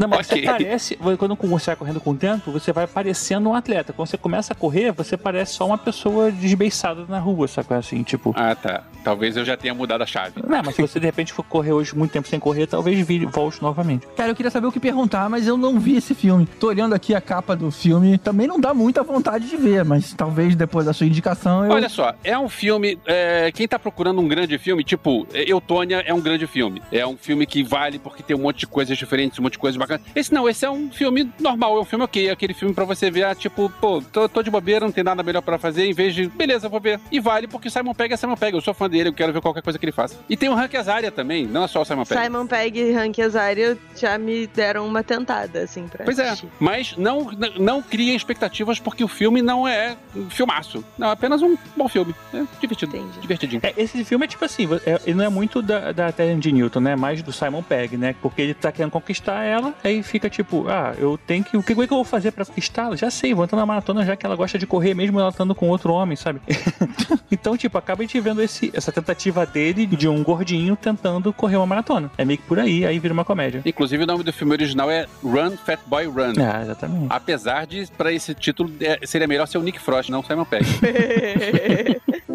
Não, mas Ok. você parece, quando você vai correndo com o tempo, você vai parecendo um atleta. Quando você começa a correr, você parece só uma pessoa desbeiçada na rua, sabe? Assim, tipo. Ah, tá. Talvez eu já tenha mudado a chave. Não, mas se você de repente for correr hoje muito tempo sem correr, talvez vire, volte novamente. Cara, eu queria saber o que perguntar, mas eu não vi esse filme. Tô olhando aqui a capa do filme, também não dá muita vontade de ver, mas talvez depois da sua indicação eu. Olha só, é um filme. é, quem tá procurando um grande filme, tipo, Eutônia é um grande filme. É um filme que vale porque tem um monte de coisas diferentes, um monte de coisas bacanas. Esse não, esse é um filme normal, é um filme ok. É aquele filme pra você ver, ah, tipo, pô, tô, tô de bobeira, não tem nada melhor pra fazer, em vez de, beleza, vou ver. E vale porque Simon Pegg é Simon Pegg. Eu sou fã dele, eu quero ver qualquer coisa que ele faça. E tem o Hank Azaria também, não é só o Simon Pegg. Simon Pegg e Hank Azaria já me deram uma tentada, assim, pra Pois é, assistir. mas não, não, não criem expectativas porque o filme não é um filmaço. Não, é apenas um bom filme. É divertido. Entendi. Divertidinho. É, esse filme é tipo assim, é- ele não é muito da, da Terry de Newton, né? Mais do Simon Pegg, né? Porque ele tá querendo conquistar ela, aí fica tipo, ah, eu tenho que. O que, o que eu vou fazer pra conquistá-la? Já sei, vou entrar na maratona já que ela gosta de correr, mesmo ela estando com outro homem, sabe? então, tipo, acaba a gente vendo esse, essa tentativa dele de um gordinho tentando correr uma maratona. É meio que por aí, aí vira uma comédia. Inclusive, o nome do filme original é Run, Fat Boy Run. Ah, exatamente. Apesar de, pra esse título, é, seria melhor ser o Nick Frost, não o Simon Pegg.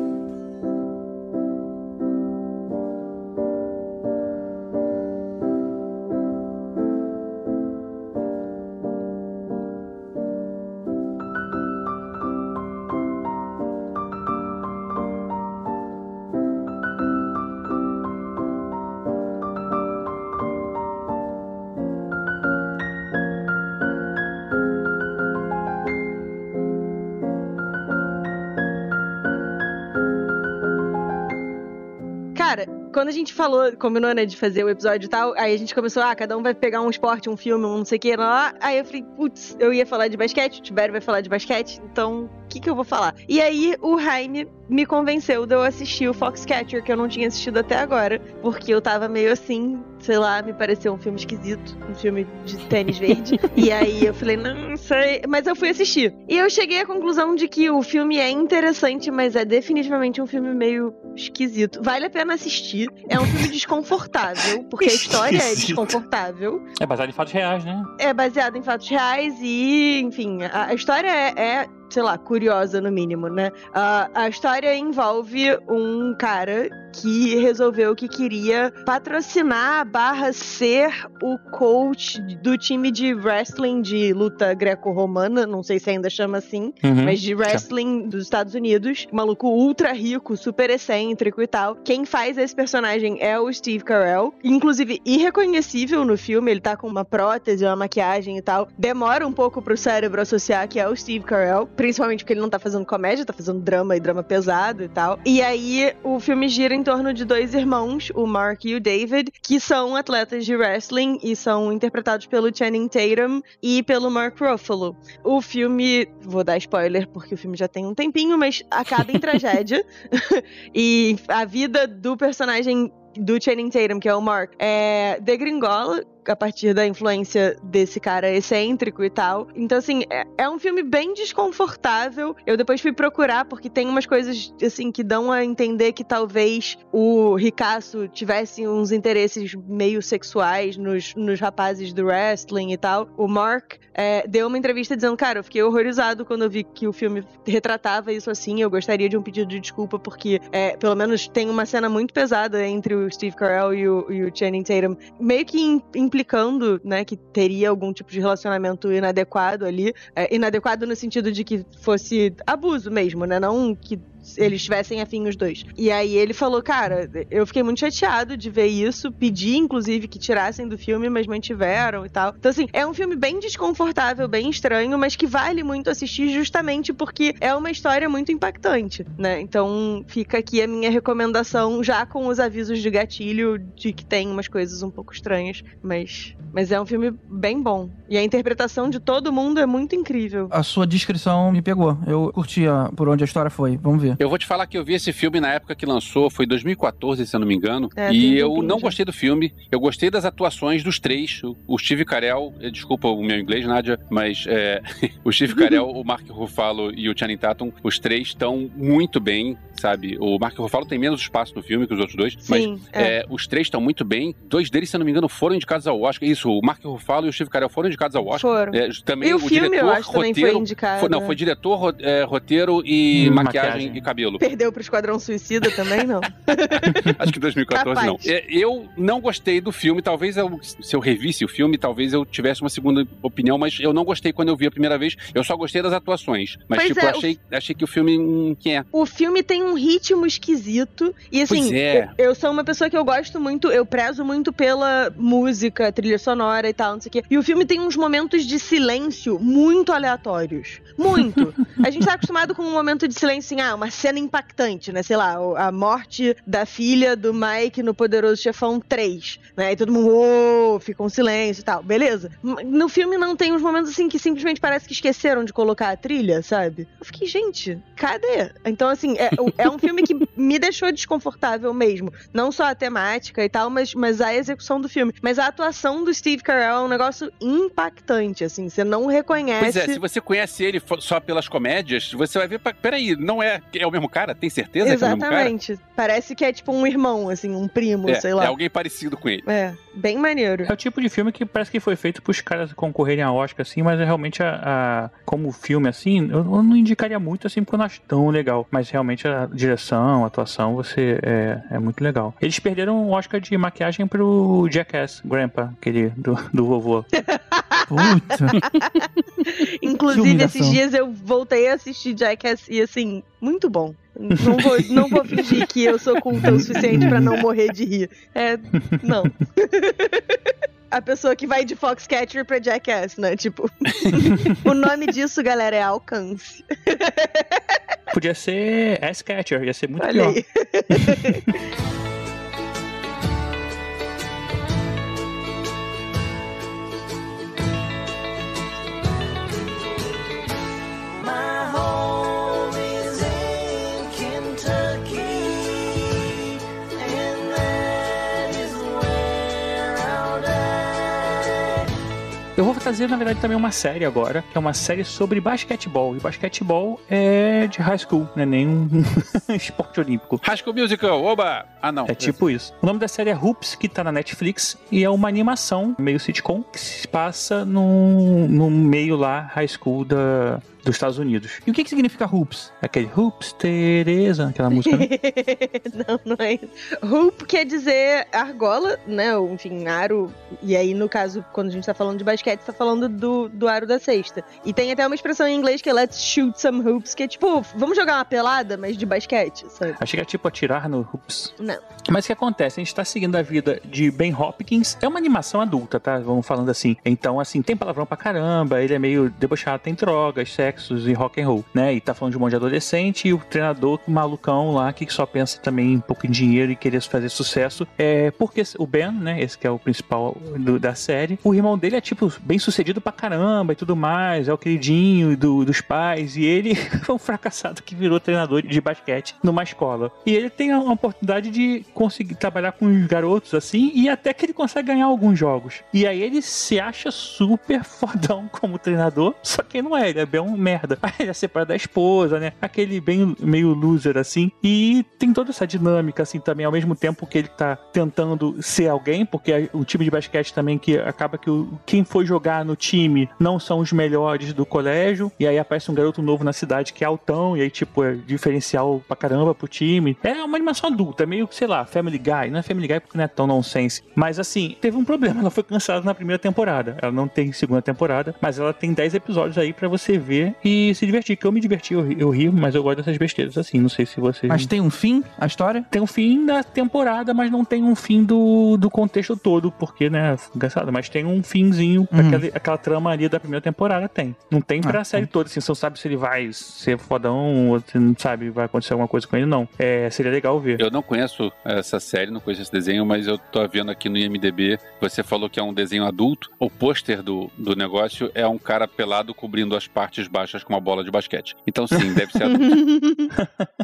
quando a gente falou, combinou, né, de fazer o episódio e tal, aí a gente começou, ah, cada um vai pegar um esporte, um filme, um não sei o que, lá. Aí eu falei, putz, eu ia falar de basquete, o Tibério vai falar de basquete, então que que eu vou falar? E aí o Jaime me convenceu de eu assistir o Foxcatcher, que eu não tinha assistido até agora, porque eu tava meio assim, sei lá, me pareceu um filme esquisito, um filme de tênis verde. e aí eu falei, não sei, mas eu fui assistir. E eu cheguei à conclusão de que o filme é interessante, mas é definitivamente um filme meio esquisito. Vale a pena assistir. É um filme desconfortável, porque a história é desconfortável. É baseado em fatos reais, né? É baseado em fatos reais e, enfim, a, a história é, é, sei lá, curiosa no mínimo, né? A, a história envolve um cara que resolveu que queria patrocinar barra ser o coach do time de wrestling de luta greco-romana, não sei se ainda chama assim, Uhum. mas de wrestling dos Estados Unidos. Maluco ultra rico, super excêntrico e tal. Quem faz esse personagem é o Steve Carell. Inclusive, irreconhecível no filme, ele tá com uma prótese, uma maquiagem e tal. Demora um pouco pro cérebro associar que é o Steve Carell, principalmente porque ele não tá fazendo comédia, tá fazendo drama e drama pesado e tal. E aí, o filme gira em torno de dois irmãos, o Mark e o David, que são atletas de wrestling e são interpretados pelo Channing Tatum e pelo Mark Ruffalo. O filme, vou dar spoiler porque o filme já tem um tempinho, mas acaba em tragédia. e a vida do personagem do Channing Tatum, que é o Mark, é degringola a partir da influência desse cara excêntrico e tal. Então, assim, é, é um filme bem desconfortável. Eu depois fui procurar, porque tem umas coisas, assim, que dão a entender que talvez o Ricasso tivesse uns interesses meio sexuais nos, nos rapazes do wrestling e tal. O Mark é, deu uma entrevista dizendo, cara, eu fiquei horrorizado quando eu vi que o filme retratava isso assim. Eu gostaria de um pedido de desculpa, porque é, pelo menos tem uma cena muito pesada entre o Steve Carell e o, e o Channing Tatum, meio que im- implicando, né, que teria algum tipo de relacionamento inadequado ali. É, inadequado no sentido de que fosse abuso mesmo, né? Não que eles tivessem afim os dois. E aí ele falou, cara, eu fiquei muito chateado de ver isso, pedi inclusive que tirassem do filme, mas mantiveram e tal. Então assim, é um filme bem desconfortável, bem estranho, mas que vale muito assistir justamente porque é uma história muito impactante, né? Então fica aqui a minha recomendação já com os avisos de gatilho de que tem umas coisas um pouco estranhas, mas mas é um filme bem bom. E a interpretação de todo mundo é muito incrível. A sua descrição me pegou. Eu curti a- por onde a história foi. Vamos ver. Eu vou te falar que eu vi esse filme na época que lançou, foi 2014, se eu não me engano. É, e eu não já. gostei do filme. Eu gostei das atuações dos três. O- O Steve Carell, eh, desculpa o meu inglês, Nádia, mas é, o Steve Carell, o Mark Ruffalo e o Channing Tatum, os três estão muito bem, sabe? O Mark Ruffalo tem menos espaço no filme que os outros dois, mas Sim, é. é, os três estão muito bem. Dois deles, se eu não me engano, foram indicados ao Oscar. Isso, o Mark Ruffalo e o Steve Carell foram indicados ao Oscar. Foram. É, também E o filme, diretor, eu acho, também foi roteiro, indicado, foi- não, né? foi diretor, ro- é, roteiro e Hum, maquiagem, maquiagem. E cabelo. Perdeu pro Esquadrão Suicida também, não? Acho que 2014 não. Capaz. É, Eu não gostei do filme, talvez eu, se eu revisse o filme, talvez eu tivesse uma segunda opinião, mas eu não gostei quando eu vi a primeira vez. Eu só gostei das atuações. Mas, Pois tipo, é, o- achei, achei que o filme. Hum, quem é? O filme tem um ritmo esquisito. E assim, Pois é. eu, eu sou uma pessoa que eu gosto muito, eu prezo muito pela música, trilha sonora e tal, não sei o quê. E o filme tem uns momentos de silêncio muito aleatórios. Muito. A gente tá acostumado com um momento de silêncio, assim, ah, uma cena impactante, né? Sei lá, a morte da filha do Mike no Poderoso Chefão 3, né? E todo mundo, "Uou", fica um silêncio e tal. Beleza. No filme não tem uns momentos assim que simplesmente parece que esqueceram de colocar a trilha, sabe? Eu fiquei, gente, cadê? Então, assim, é, é um filme que me deixou desconfortável mesmo. Não só a temática e tal, mas, mas a execução do filme. Mas a atuação do Steve Carell é um negócio impactante, assim. Você não reconhece. Pois é, se você conhece ele só pelas comédias, você vai ver. Peraí, não é. É o mesmo cara? Tem certeza que é o mesmo cara? Exatamente. Parece que é tipo um irmão, assim, um primo, É, sei é lá. alguém parecido com ele. É, bem maneiro. É o tipo de filme que parece que foi feito pros caras concorrerem a Oscar, assim, mas é realmente a, a- como filme, assim, eu, eu não indicaria muito, assim, porque eu não acho tão legal. Mas realmente a direção, a atuação, você é, é muito legal. Eles perderam o Oscar de maquiagem pro Jackass, Grandpa, aquele do, do vovô. Puta. Inclusive, esses dias eu voltei a assistir Jackass e, assim, muito bom. Não vou, não vou fingir que eu sou culta o suficiente pra não morrer de rir. É, não. A pessoa que vai de Foxcatcher pra Jackass, né? Tipo, o nome disso, galera, é alcance. Podia ser Ass Catcher, ia ser muito Olha pior. Trazer, na verdade, também uma série agora, que é uma série sobre basquetebol. E basquetebol é de high school, não é nem um esporte olímpico. High School Musical, oba! Ah, não. É tipo isso. O nome da série é Hoops, que tá na Netflix, e é uma animação meio sitcom que se passa num, num meio lá, high school da, dos Estados Unidos. E o que, que significa hoops? Aquele Hoops, Tereza, aquela música, né? não, não é isso. Hoop quer dizer argola, né? Ou, enfim, aro. E aí, no caso, quando a gente tá falando de basquete, tá falando do, do aro da cesta. E tem até uma expressão em inglês que é let's shoot some hoops, que é tipo, vamos jogar uma pelada, mas de basquete, sabe? Achei que era tipo atirar no Hoops. Não. Mas o que acontece? A gente tá seguindo a vida de Ben Hopkins. É uma animação adulta, tá? Vamos falando assim. Então, assim, tem palavrão pra caramba, ele é meio debochado, tem drogas, sexos e rock and roll, né? E tá falando de um monte de adolescente e o treinador malucão lá que só pensa também um pouco em dinheiro e querer fazer sucesso. É porque o Ben, né? Esse que é o principal do- da série, o irmão dele é tipo bem sucedido pra caramba e tudo mais, é o queridinho do- dos pais e ele foi um fracassado que virou treinador de basquete numa escola. E ele tem a oportunidade de conseguir trabalhar com os garotos assim e até que ele consegue ganhar alguns jogos. E aí ele se acha super fodão como treinador, só que não é, ele é bem um merda. Aí ele é separado da esposa, né? Aquele bem meio loser assim. E tem toda essa dinâmica assim também, ao mesmo tempo que ele tá tentando ser alguém, porque o time de basquete também que acaba que o, quem foi jogar no time não são os melhores do colégio, e aí aparece um garoto novo na cidade que é altão, e aí tipo é diferencial pra caramba pro time. É uma animação adulta, é meio, sei lá, Family Guy, não é Family Guy porque não é tão nonsense. Mas assim, teve um problema, ela foi cancelada na primeira temporada. Ela não tem segunda temporada, mas ela tem 10 episódios aí pra você ver e se divertir. Que eu me diverti, eu, ri- eu rio, mas eu gosto dessas besteiras assim. Não sei se vocês. Mas tem um fim, a história? Tem um fim da temporada, mas não tem um fim do, do contexto todo, porque, né, engraçado, mas tem um finzinho, Uhum. aquele- aquela trama ali da primeira temporada tem. Não tem pra Ah, série toda, assim, você não sabe se ele vai ser fodão ou você não sabe vai acontecer alguma coisa com ele, não. É, seria legal ver. Eu não conheço essa série, não conheço esse desenho, mas eu tô vendo aqui no IMDB. Você falou que é um desenho adulto. O pôster do, do negócio é um cara pelado cobrindo as partes baixas com uma bola de basquete. Então, sim, deve ser adulto.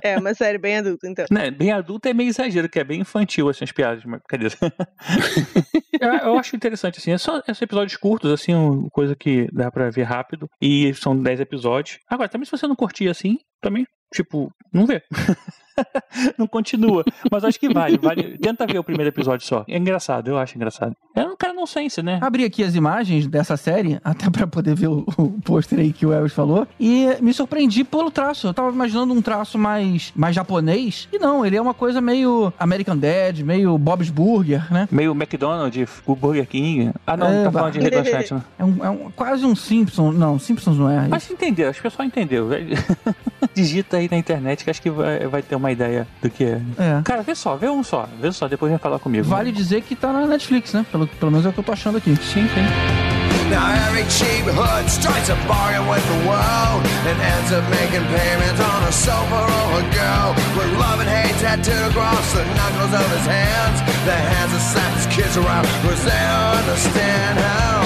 é uma série bem adulta, então. Né, bem adulto é meio exagero, que é bem infantil, assim, as piadas, mas cadê? eu, eu acho interessante, assim, é só esses episódios curtos, assim, uma coisa que dá pra ver rápido, e são 10 episódios. Agora, também se você não curtir assim, também, tipo, não vê. não continua. Mas acho que vale, vale. Tenta ver o primeiro episódio só. É engraçado, eu acho engraçado. É um cara nonsense, né? Abri aqui as imagens dessa série, até pra poder ver o, o pôster aí que o Elvis falou, e me surpreendi pelo traço. Eu tava imaginando um traço mais, mais japonês, e não, ele é uma coisa meio American Dad, meio Bob's Burger, né? Meio McDonald's, o Burger King. Ah, não, É, tá falando de Rei do Lanchonete, né? É, um, é um- quase um Simpsons. Não, Simpsons não é. Mas entendeu, acho que o pessoal entendeu. Digita aí na internet que acho que vai, vai ter uma ideia do que é. É. Cara, vê só, vê um só, vê só, depois vem falar comigo. Vale dizer que tá na Netflix, né? Pelo, pelo menos é o que eu tô achando aqui. Sim, sim. Now every cheap hood strikes a bargain with the world and ends up making payments on a sofa or a girl with love and hate tattooed across the knuckles of his hands. The hands that slap his kids around because they don't understand how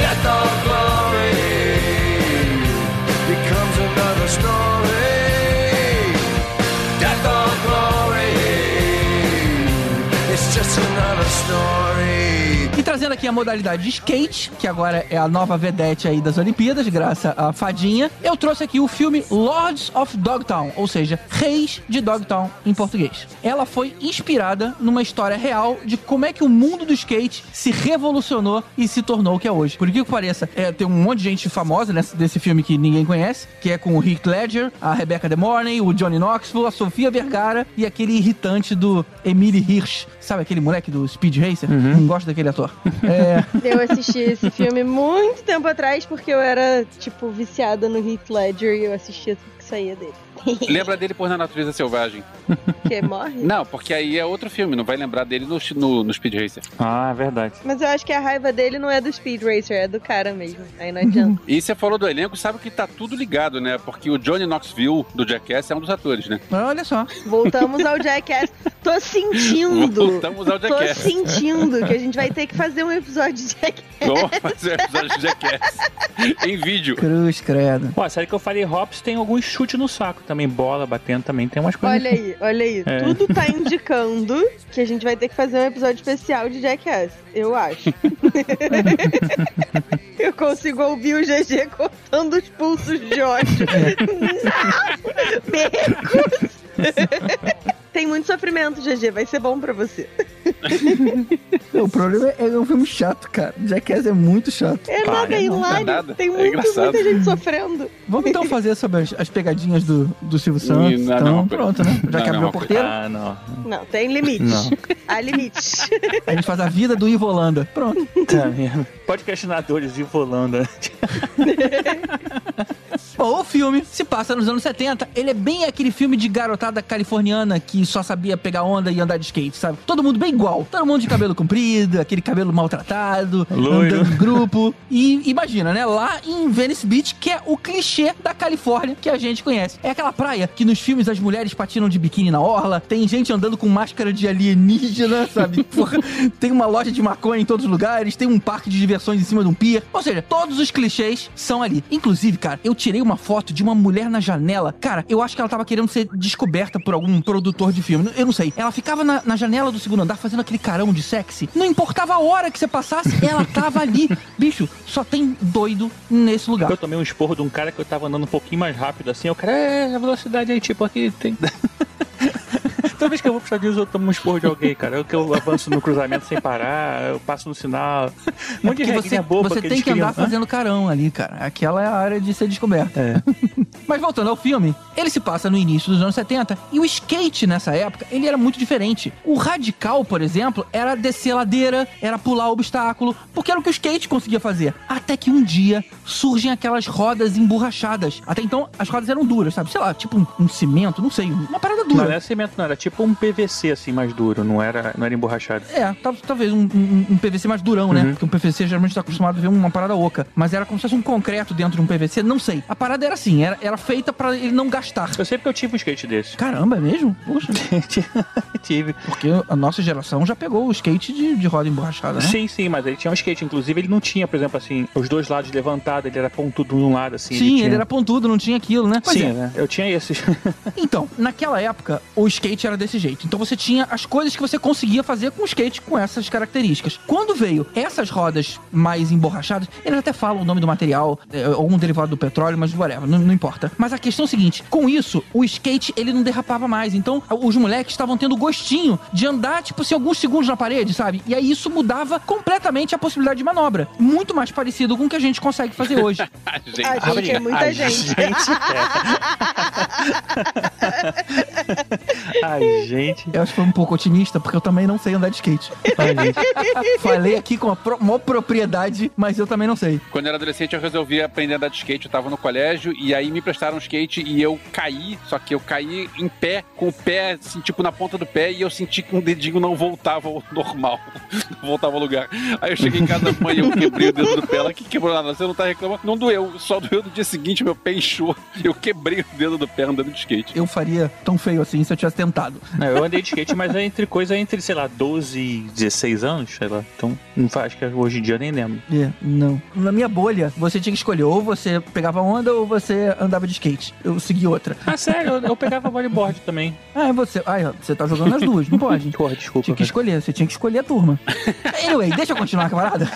death or glory another story. Trazendo aqui a modalidade de skate, que agora é a nova vedete aí das Olimpíadas, graças à Fadinha, eu trouxe aqui o filme Lords of Dogtown, ou seja, Reis de Dogtown em português. Ela foi inspirada numa história real de como é que o mundo do skate se revolucionou e se tornou o que é hoje. Por que que pareça, é, tem um monte de gente famosa nesse, desse filme que ninguém conhece, que é com o Heath Ledger, a Rebecca De Mornay, o Johnny Knoxville, a Sofia Vergara e aquele irritante do Emily Hirsch. Sabe aquele moleque do Speed Racer? Não gosto daquele ator. É, Eu assisti esse filme muito tempo atrás porque eu era, tipo, viciada no Heath Ledger e eu assistia tudo que saía dele. Lembra dele por Na Natureza Selvagem. que morre? Não, porque aí é outro filme, não vai lembrar dele no, no, no Speed Racer. Ah, é verdade. Mas eu acho que a raiva dele não é do Speed Racer, é do cara mesmo. Aí não adianta. E você falou do elenco, sabe que tá tudo ligado, né? Porque o Johnny Knoxville do Jackass é um dos atores, né? olha só. Voltamos ao Jackass. Tô sentindo. Voltamos ao Tô Jackass. sentindo que a gente vai ter que fazer um episódio de Jackass. Vamos fazer um episódio de Jackass em vídeo. Cruz, credo. Pô, a série que eu falei Hops tem algum chute no saco também, bola batendo também, tem umas coisas. Olha aí, olha aí. É. Tudo tá indicando que a gente vai ter que fazer um episódio especial de Jackass. Eu acho. consigo ouvir o GG cortando os pulsos de ódio. Não! Me recuso. Tem muito sofrimento, GG. Vai ser bom pra você. O problema é é um filme chato, cara. Jackass é muito chato. É nada, é hilário. nada. Tem É muito, engraçado. muita gente sofrendo. Vamos então fazer sobre as, as pegadinhas do, do Silvio Santos. Não, então, não, pronto, né? Já não, que abriu não, a porteira, Ah, não. Não, tem limite. Não. Há limite. a gente faz a vida do Ivo Holanda. Pronto. Tá mesmo. Podcastinadores de Volanda. Bom, o filme se passa nos anos 70. Ele é bem aquele filme de garotada californiana que só sabia pegar onda e andar de skate, sabe? Todo mundo bem igual. Todo mundo de cabelo comprido, aquele cabelo maltratado, Loiro. andando em grupo. E imagina, né? Lá em Venice Beach, que é o clichê da Califórnia que a gente conhece. É aquela praia que nos filmes as mulheres patinam de biquíni na orla, tem gente andando com máscara de alienígena, sabe? Porra, tem uma loja de maconha em todos os lugares, tem um parque de diversões em cima de um pier. Ou seja, todos os clichês são ali. Inclusive, cara, eu tirei uma foto de uma mulher na janela. Cara, eu acho que ela tava querendo ser descoberta por algum produtor de filme. Eu não sei. Ela ficava na, na janela do segundo andar fazendo aquele carão de sexy. Não importava a hora que você passasse, ela tava ali. Bicho, só tem doido nesse lugar. Eu tomei um esporro de um cara que eu tava andando um pouquinho mais rápido assim. O cara, é, a velocidade aí, tipo, aqui tem. Toda vez que eu vou pro Estados Unidos, eu tomo um esporro de alguém, cara. Eu que eu avanço no cruzamento sem parar, eu passo no sinal. Um monte de Porque você, boba você que tem que andar criam. Hã? fazendo carão ali, cara. Aquela é a área de ser descoberta. É. Mas voltando ao filme, ele se passa no início dos anos 70 e o skate nessa época, ele era muito diferente. O radical, por exemplo, era descer ladeira, era pular obstáculo, porque era o que o skate conseguia fazer. Até que um dia surgem aquelas rodas emborrachadas. Até então, as rodas eram duras, sabe? Sei lá, tipo um, um cimento, não sei, uma parada dura. não era cimento, não. Era tipo um PVC, assim, mais duro. Não era, não era emborrachado. É, tal- talvez um, um- um PVC mais durão, né? Uhum. Porque um PVC geralmente tá acostumado a ver uma parada oca. Mas era como se fosse um concreto dentro de um PVC, não sei. A parada era assim, era, era feita pra ele não gastar. Eu sei porque eu tive um skate desse. Caramba, é mesmo? Poxa. tive. Porque a nossa geração já pegou o skate de, de roda emborrachada, né? Sim, sim, mas ele tinha um skate. Inclusive, ele não tinha, por exemplo, assim, os dois lados levantados, ele era pontudo de um lado, assim. Sim, ele, tinha... era pontudo, não tinha aquilo, né? Pois Sim, é. né? Eu tinha esses. Então, naquela época, o skate era desse jeito. Então você tinha as coisas que você conseguia fazer com o skate com essas características. Quando veio essas rodas mais emborrachadas, eles até falam o nome do material, é, ou um derivado do petróleo, mas whatever, não, não importa. Mas a questão é o seguinte: com isso, o skate ele não derrapava mais. Então, os moleques estavam tendo gostinho de andar, tipo assim, alguns segundos na parede, sabe? E aí isso mudava completamente a possibilidade de manobra. Muito mais parecido com o que a gente consegue fazer hoje. A gente, A gente é muita A gente. Ai, gente. Eu acho que foi um pouco otimista, porque eu também não sei andar de skate. Falei aqui com a pro- maior propriedade, mas eu também não sei. Quando eu era adolescente, eu resolvi aprender a andar de skate. Eu tava no colégio e aí me prestaram um skate e eu caí, só que eu caí em pé, com o pé, assim, tipo, na ponta do pé, e eu senti que um dedinho não voltava ao normal. Não voltava ao lugar. Aí eu cheguei em casa da mãe e eu quebrei o dedo do pé. Ela que quebrou nada, você não tá reclamando? Não doeu, só doeu no dia seguinte, meu pé inchou. Eu quebrei o dedo do pé andando de skate. Eu faria tão feio assim se eu tivesse tentado. Não, eu andei de skate, mas é entre coisa entre, sei lá, 12 e 16 anos, sei lá. Então, não faz, acho que hoje em dia eu nem lembro. É, não. Na minha bolha, você tinha que escolher ou você pegava onda ou você andava de skate. Eu segui outra. Ah, sério, eu, eu pegava bodyboard também. Ah, é você. Ah, é, você tá jogando as duas, não pode. Porra, desculpa. Tinha que escolher, você tinha que escolher a turma. Anyway, deixa eu continuar, camarada.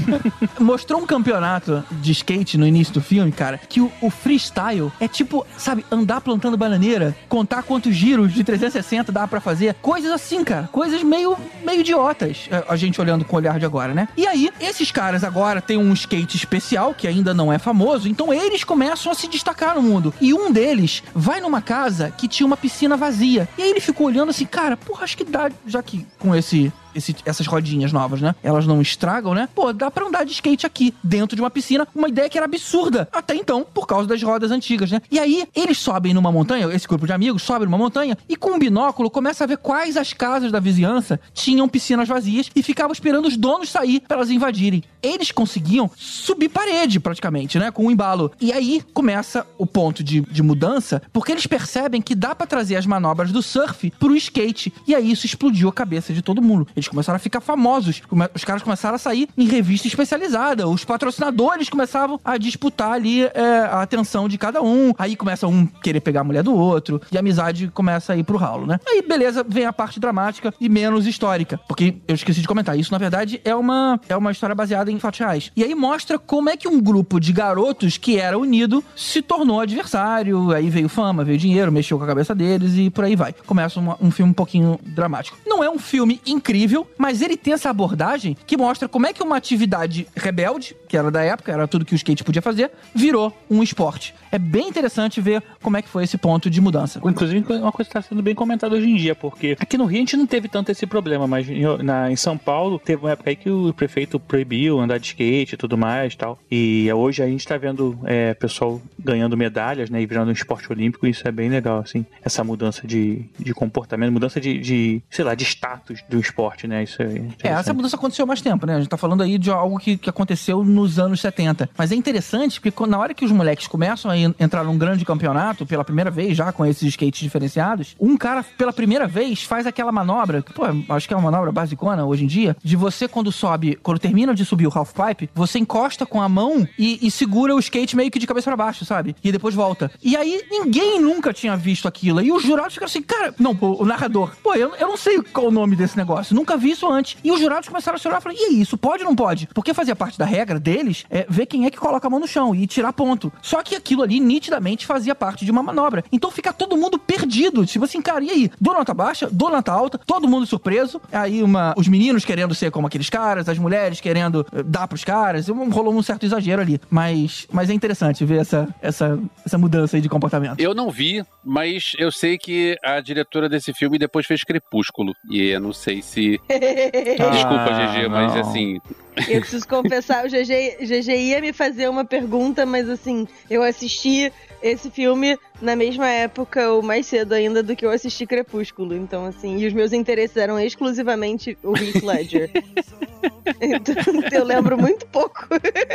Mostrou um campeonato de skate no início do filme, cara, que o, o freestyle é tipo, sabe, andar plantando bananeira, contar quantos giros de 360 dá pra fazer. Coisas assim, cara. Coisas meio, meio idiotas. é, A gente olhando com o olhar de agora, né? E aí, esses caras agora têm um skate especial, que ainda não é famoso, então eles começam a se destacar no mundo. E um deles vai numa casa que tinha uma piscina vazia. E aí ele ficou olhando assim, cara, porra, acho que dá, já que com esse esse- essas rodinhas novas, né? Elas não estragam, né? Pô, dá pra andar de skate aqui, dentro de uma piscina. Uma ideia que era absurda. Até então, por causa das rodas antigas, né? E aí, eles sobem numa montanha, esse grupo de amigos sobe numa montanha e com um binóculo começa a ver quais as casas da vizinhança tinham piscinas vazias e ficava esperando os donos sair pra elas invadirem. Eles conseguiam subir parede, praticamente, né? Com um embalo. E aí começa o ponto de, de mudança, porque eles percebem que dá pra trazer as manobras do surf pro skate. E aí isso explodiu a cabeça de todo mundo. Eles eles começaram a ficar famosos. Os caras começaram a sair em revista especializada. Os patrocinadores começavam a disputar ali é, a atenção de cada um. Aí começa um querer pegar a mulher do outro. E a amizade começa a ir pro ralo, né? Aí, beleza, vem a parte dramática e menos histórica. Porque eu esqueci de comentar. Isso, na verdade, é uma, é uma história baseada em fatos reais. E aí mostra como é que um grupo de garotos que era unido se tornou adversário. Aí veio fama, veio dinheiro, mexeu com a cabeça deles e por aí vai. Começa um filme um pouquinho dramático. Não é um filme incrível, mas ele tem essa abordagem que mostra como é que uma atividade rebelde, que era da época, era tudo que o skate podia fazer, virou um esporte. É bem interessante ver como é que foi esse ponto de mudança. Inclusive, uma coisa que está sendo bem comentada hoje em dia, porque aqui no Rio a gente não teve tanto esse problema, mas em, na- em São Paulo teve uma época aí que o prefeito proibiu andar de skate e tudo mais tal. E hoje a gente está vendo é, pessoal ganhando medalhas, né, e virando um esporte olímpico, e isso é bem legal, assim, essa mudança de, de comportamento, mudança de, de, sei lá, de status do esporte, né, isso é É, essa mudança aconteceu há mais tempo, né? A gente tá falando aí de algo que, que aconteceu nos anos 70. Mas é interessante porque na hora que os moleques começam a en- entrar num grande campeonato, pela primeira vez já com esses skates diferenciados, um cara, pela primeira vez, faz aquela manobra, que, pô, acho que é uma manobra basicona hoje em dia, de você quando sobe, quando termina de subir o half pipe, você encosta com a mão e, e segura o skate meio que de cabeça pra baixo, sabe? E depois volta. E aí ninguém nunca tinha visto aquilo. E os jurados ficaram assim, cara, não, pô, o narrador, pô, eu, eu não sei qual o nome desse negócio, nunca vi isso antes. E os jurados começaram a se olhar e falaram, e isso pode ou não pode? Porque fazia parte da regra deles é ver quem é que coloca a mão no chão e tirar ponto. Só que aquilo ali nitidamente fazia parte de uma manobra. Então fica todo mundo perdido. Tipo assim, cara, e aí? Dou nota baixa, dou nota alta, todo mundo surpreso. Aí uma, os meninos querendo ser como aqueles caras, as mulheres querendo eh, dar pros caras. Rolou um certo exagero ali. Mas, mas é interessante ver essa, essa, essa mudança aí de comportamento. Eu não vi, mas eu sei que a diretora desse filme depois fez Crepúsculo. E eu não sei se. Desculpa, Ah, GG, mas não. assim. Eu preciso confessar, o GG, GG ia me fazer uma pergunta, mas assim, eu assisti esse filme na mesma época, ou mais cedo ainda, do que eu assisti Crepúsculo. Então, assim, e os meus interesses eram exclusivamente o Heath Ledger. então, eu lembro muito pouco.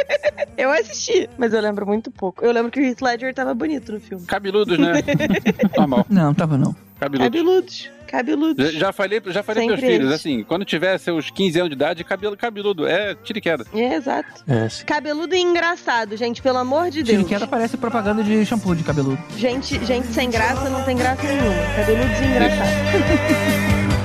eu assisti, mas eu lembro muito pouco. Eu lembro que o Heath Ledger tava bonito no filme. Cabeludos, né? Normal. Não, tava não. Cabeludos. Cabeludos. Cabeludos. Já, já falei, já falei pros filhos, eles. assim, quando tiver seus 15 anos de idade, cabelo cabeludo, é tira e queda. É, exato. É. Cabeludo e engraçado, gente, pelo amor de Deus. Tiriqueda parece propaganda de shampoo de cabeludo. Gente, gente sem graça não tem graça nenhuma. Cabeludos e engraçados.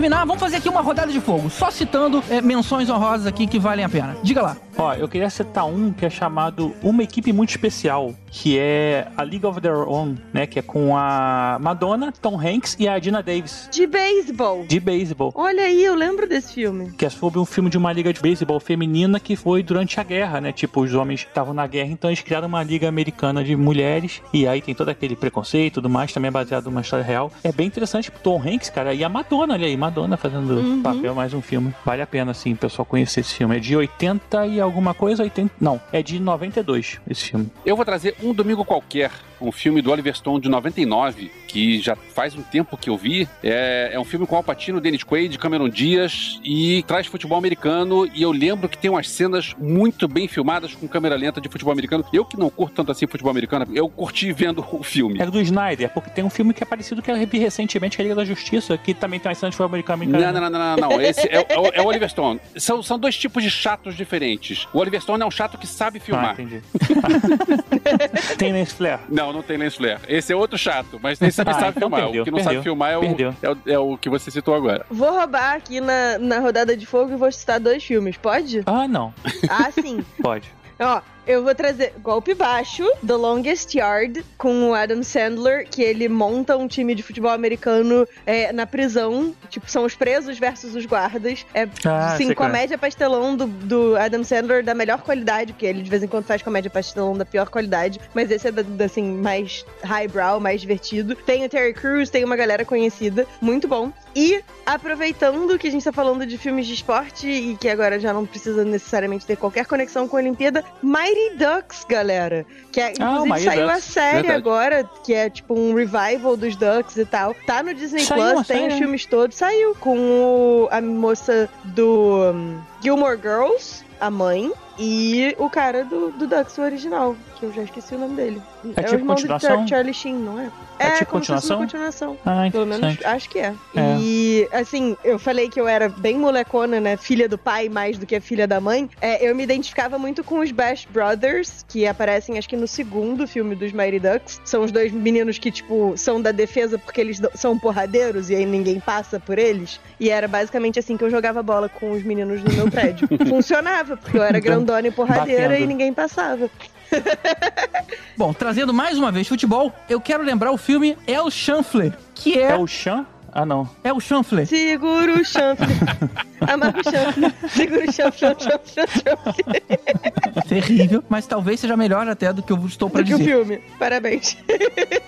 terminar, vamos fazer aqui uma rodada de fogo, só citando é, menções honrosas aqui que valem a pena. Diga lá. Ó, eu queria citar um que é chamado Uma Equipe Muito Especial, que é a League of Their Own, né? Que é com a Madonna, Tom Hanks e a Dina Davis, De beisebol. de beisebol. Olha aí, eu lembro desse filme. Que é sobre um filme de uma liga de beisebol feminina que foi durante a guerra, né? Tipo, os homens estavam na guerra, então eles criaram uma liga americana de mulheres. E aí tem todo aquele preconceito e tudo mais, também é baseado numa história real. É bem interessante pro Tom Hanks, cara. E a Madonna, olha aí, Madonna fazendo papel, mais um filme. Vale a pena, assim, o pessoal conhecer esse filme. É de 80 e alguma coisa, 80. Não, é de 92 esse filme. Eu vou trazer Um Domingo Qualquer, um filme do Oliver Stone de 99, que já faz um tempo que eu vi. É, é um filme com Al Pacino, Dennis Quaid, Cameron Diaz e traz futebol americano. E eu lembro que tem umas cenas muito bem filmadas com câmera lenta de futebol americano. Eu que não curto tanto assim futebol americano, eu curti vendo o filme. É do Snyder, porque tem um filme que é parecido que eu vi recentemente, que é a Liga da Justiça, que também tem uma cena de futebol americano. Não, não, não, não, não, não. Esse é, é o- é o Oliver Stone. São, são dois tipos de chatos diferentes. O Oliver Stone é um chato que sabe Ah, filmar. entendi. tem Lens Flair. Não, não tem lens flare. Esse é outro chato, mas esse que Ah, sabe então filmar. perdeu, o que não perdeu, sabe filmar é o, é, o, é o que você citou agora. Vou roubar aqui na, na rodada de fogo e vou citar dois filmes, pode? Ah, não. Ah, sim. Pode. Ó, eu vou trazer Golpe Baixo, The Longest Yard, com o Adam Sandler, que ele monta um time de futebol americano é, na prisão. Tipo, são os presos versus os guardas. É, Ah, qual é. comédia pastelão do, do Adam Sandler da melhor qualidade, porque ele de vez em quando faz comédia pastelão da pior qualidade, mas esse é da, da, assim, mais highbrow, mais divertido. Tem o Terry Crews, tem uma galera conhecida, muito bom. E aproveitando que a gente tá falando de filmes de esporte e que agora já não precisa necessariamente ter qualquer conexão com a Olimpíada, Mighty Ducks, galera. Que é, Ah, inclusive Mighty saiu a Ducks, série verdade. agora, que é tipo um revival dos Ducks e tal. Tá no Disney Saiu Plus, tem série? os filmes todos. Saiu com o- a moça do um, Gilmore Girls, a mãe, e o cara do, do o original, que eu já esqueci o nome dele. É o tipo irmão do continuação? Char- Charlie Sheen, não é? É tipo fosse uma continuação? continuação. Ah, Pelo menos acho que é. É. E assim, eu falei que eu era bem molecona, né? Filha do pai mais do que a filha da mãe. É, eu me identificava muito com os Bash Brothers, que aparecem acho que no segundo filme dos Mighty Ducks. São os dois meninos que, tipo, são da defesa porque eles do- são porradeiros e aí ninguém passa por eles. E era basicamente assim que eu jogava bola com os meninos no meu prédio. Funcionava, porque eu era grandona e porradeira Batendo. e ninguém passava. Bom, trazendo mais uma vez futebol, eu quero lembrar o filme El Chanfle, que é, É o Chan? Ah, não. é o Chanfle. Segura o chanfle. Amarra o chanfle. Segura o chanfle, chanfle, chanfle, chanfle. Terrível, mas talvez seja melhor até do que eu estou pra Do que o dizer. filme. Parabéns.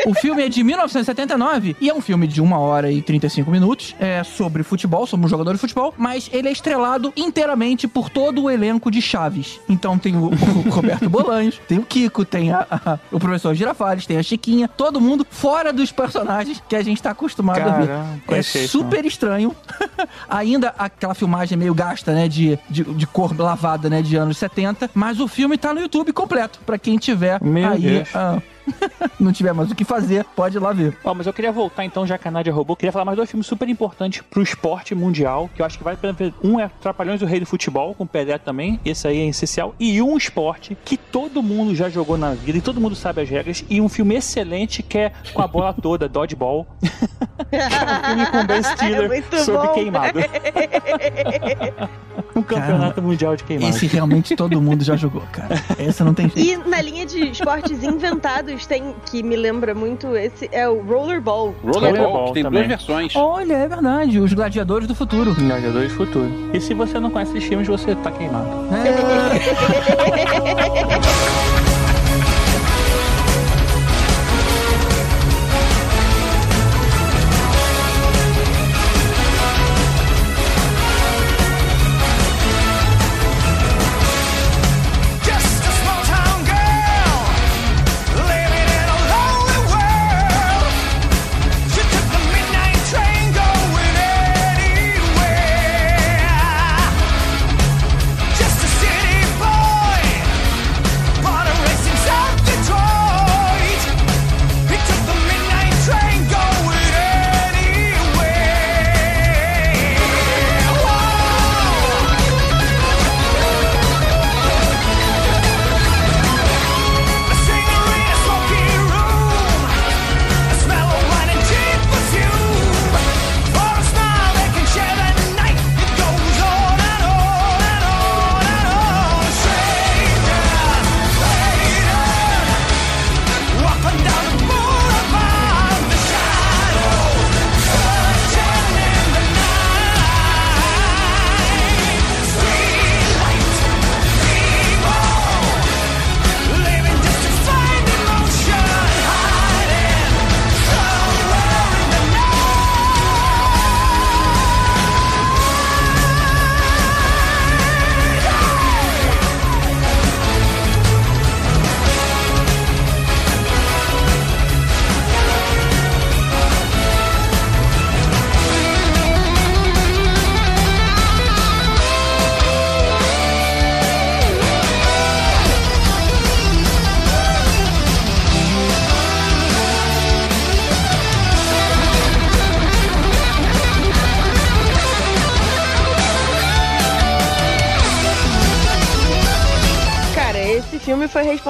O filme é de 1979 e é um filme de 1 hora e 35 minutos. É sobre futebol, sobre um jogador de futebol, mas ele é estrelado inteiramente por todo o elenco de Chaves. Então tem o, o Roberto Bolanhos, tem o Kiko, tem a- a- o professor Girafales, tem a Chiquinha, todo mundo fora dos personagens que a gente tá acostumado a ver. É super estranho. Ainda aquela filmagem meio gasta, né? De, de, de cor lavada, né? De anos 70. Mas o filme tá no YouTube completo. Pra quem tiver Meu aí. Deus. ah, não tiver mais o que fazer, pode ir lá ver. Ó, mas eu queria voltar então, já que a Nádia roubou, queria falar mais dois filmes super importantes pro esporte mundial, que eu acho que vale a pena ver. Um é Trapalhões do Rei do Futebol, com o Pelé também, esse aí é essencial. E um esporte que todo mundo já jogou na vida e todo mundo sabe as regras. E um filme excelente que é com a bola toda, Dodgeball. um filme com Ben Stiller É muito sobre bom. queimado. Um campeonato mundial de queimado. Esse realmente todo mundo já jogou, cara. Essa não tem jeito. E na linha de esportes inventados, tem que me lembra muito esse é o rollerball. Rollerball, Rollerball que tem também. duas versões. Olha, é verdade. Os gladiadores do futuro. Gladiadores do Futuro. E se você não conhece esses filmes, você tá queimado. É,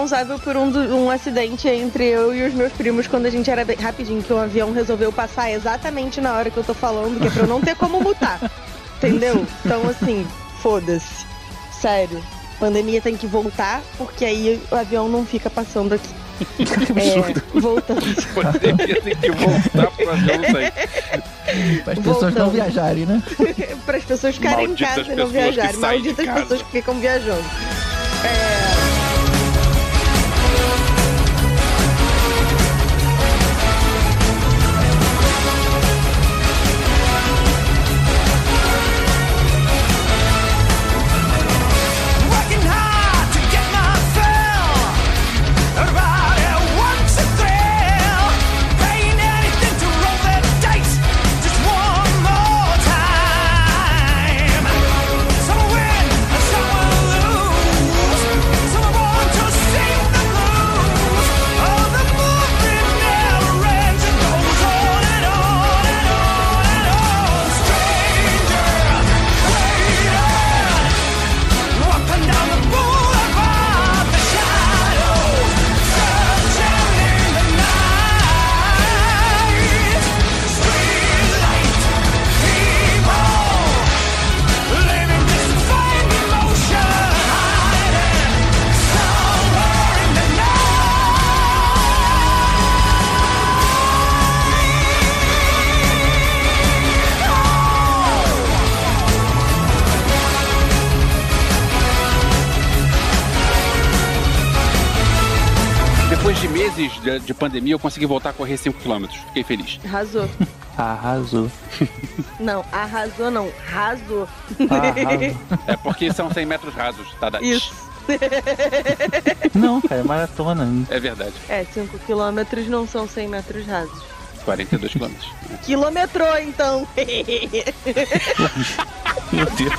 responsável por um, um acidente entre eu e os meus primos quando a gente era bem rapidinho, que o avião resolveu passar exatamente na hora que eu tô falando, que é pra eu não ter como mutar. Entendeu? Então, assim, foda-se. Sério. pandemia tem que voltar, porque aí o avião não fica passando aqui. É, voltando. Pandemia tem que voltar pro avião sair. Para as pessoas não Voltando. viajarem, né? Para as pessoas ficarem Malditas em casa e não viajarem. Malditas pessoas que ficam viajando. É, pandemia, eu consegui voltar a correr 5km. Fiquei feliz. arrasou. Arrasou. Não, arrasou não. Rasou. Arrasou. É porque são 100 metros rasos, tá? Isso. Não, cara, é maratona. É verdade. É, 5 quilômetros não são 100 metros rasos. 42 quilômetros. Quilometrou, então. Meu Deus.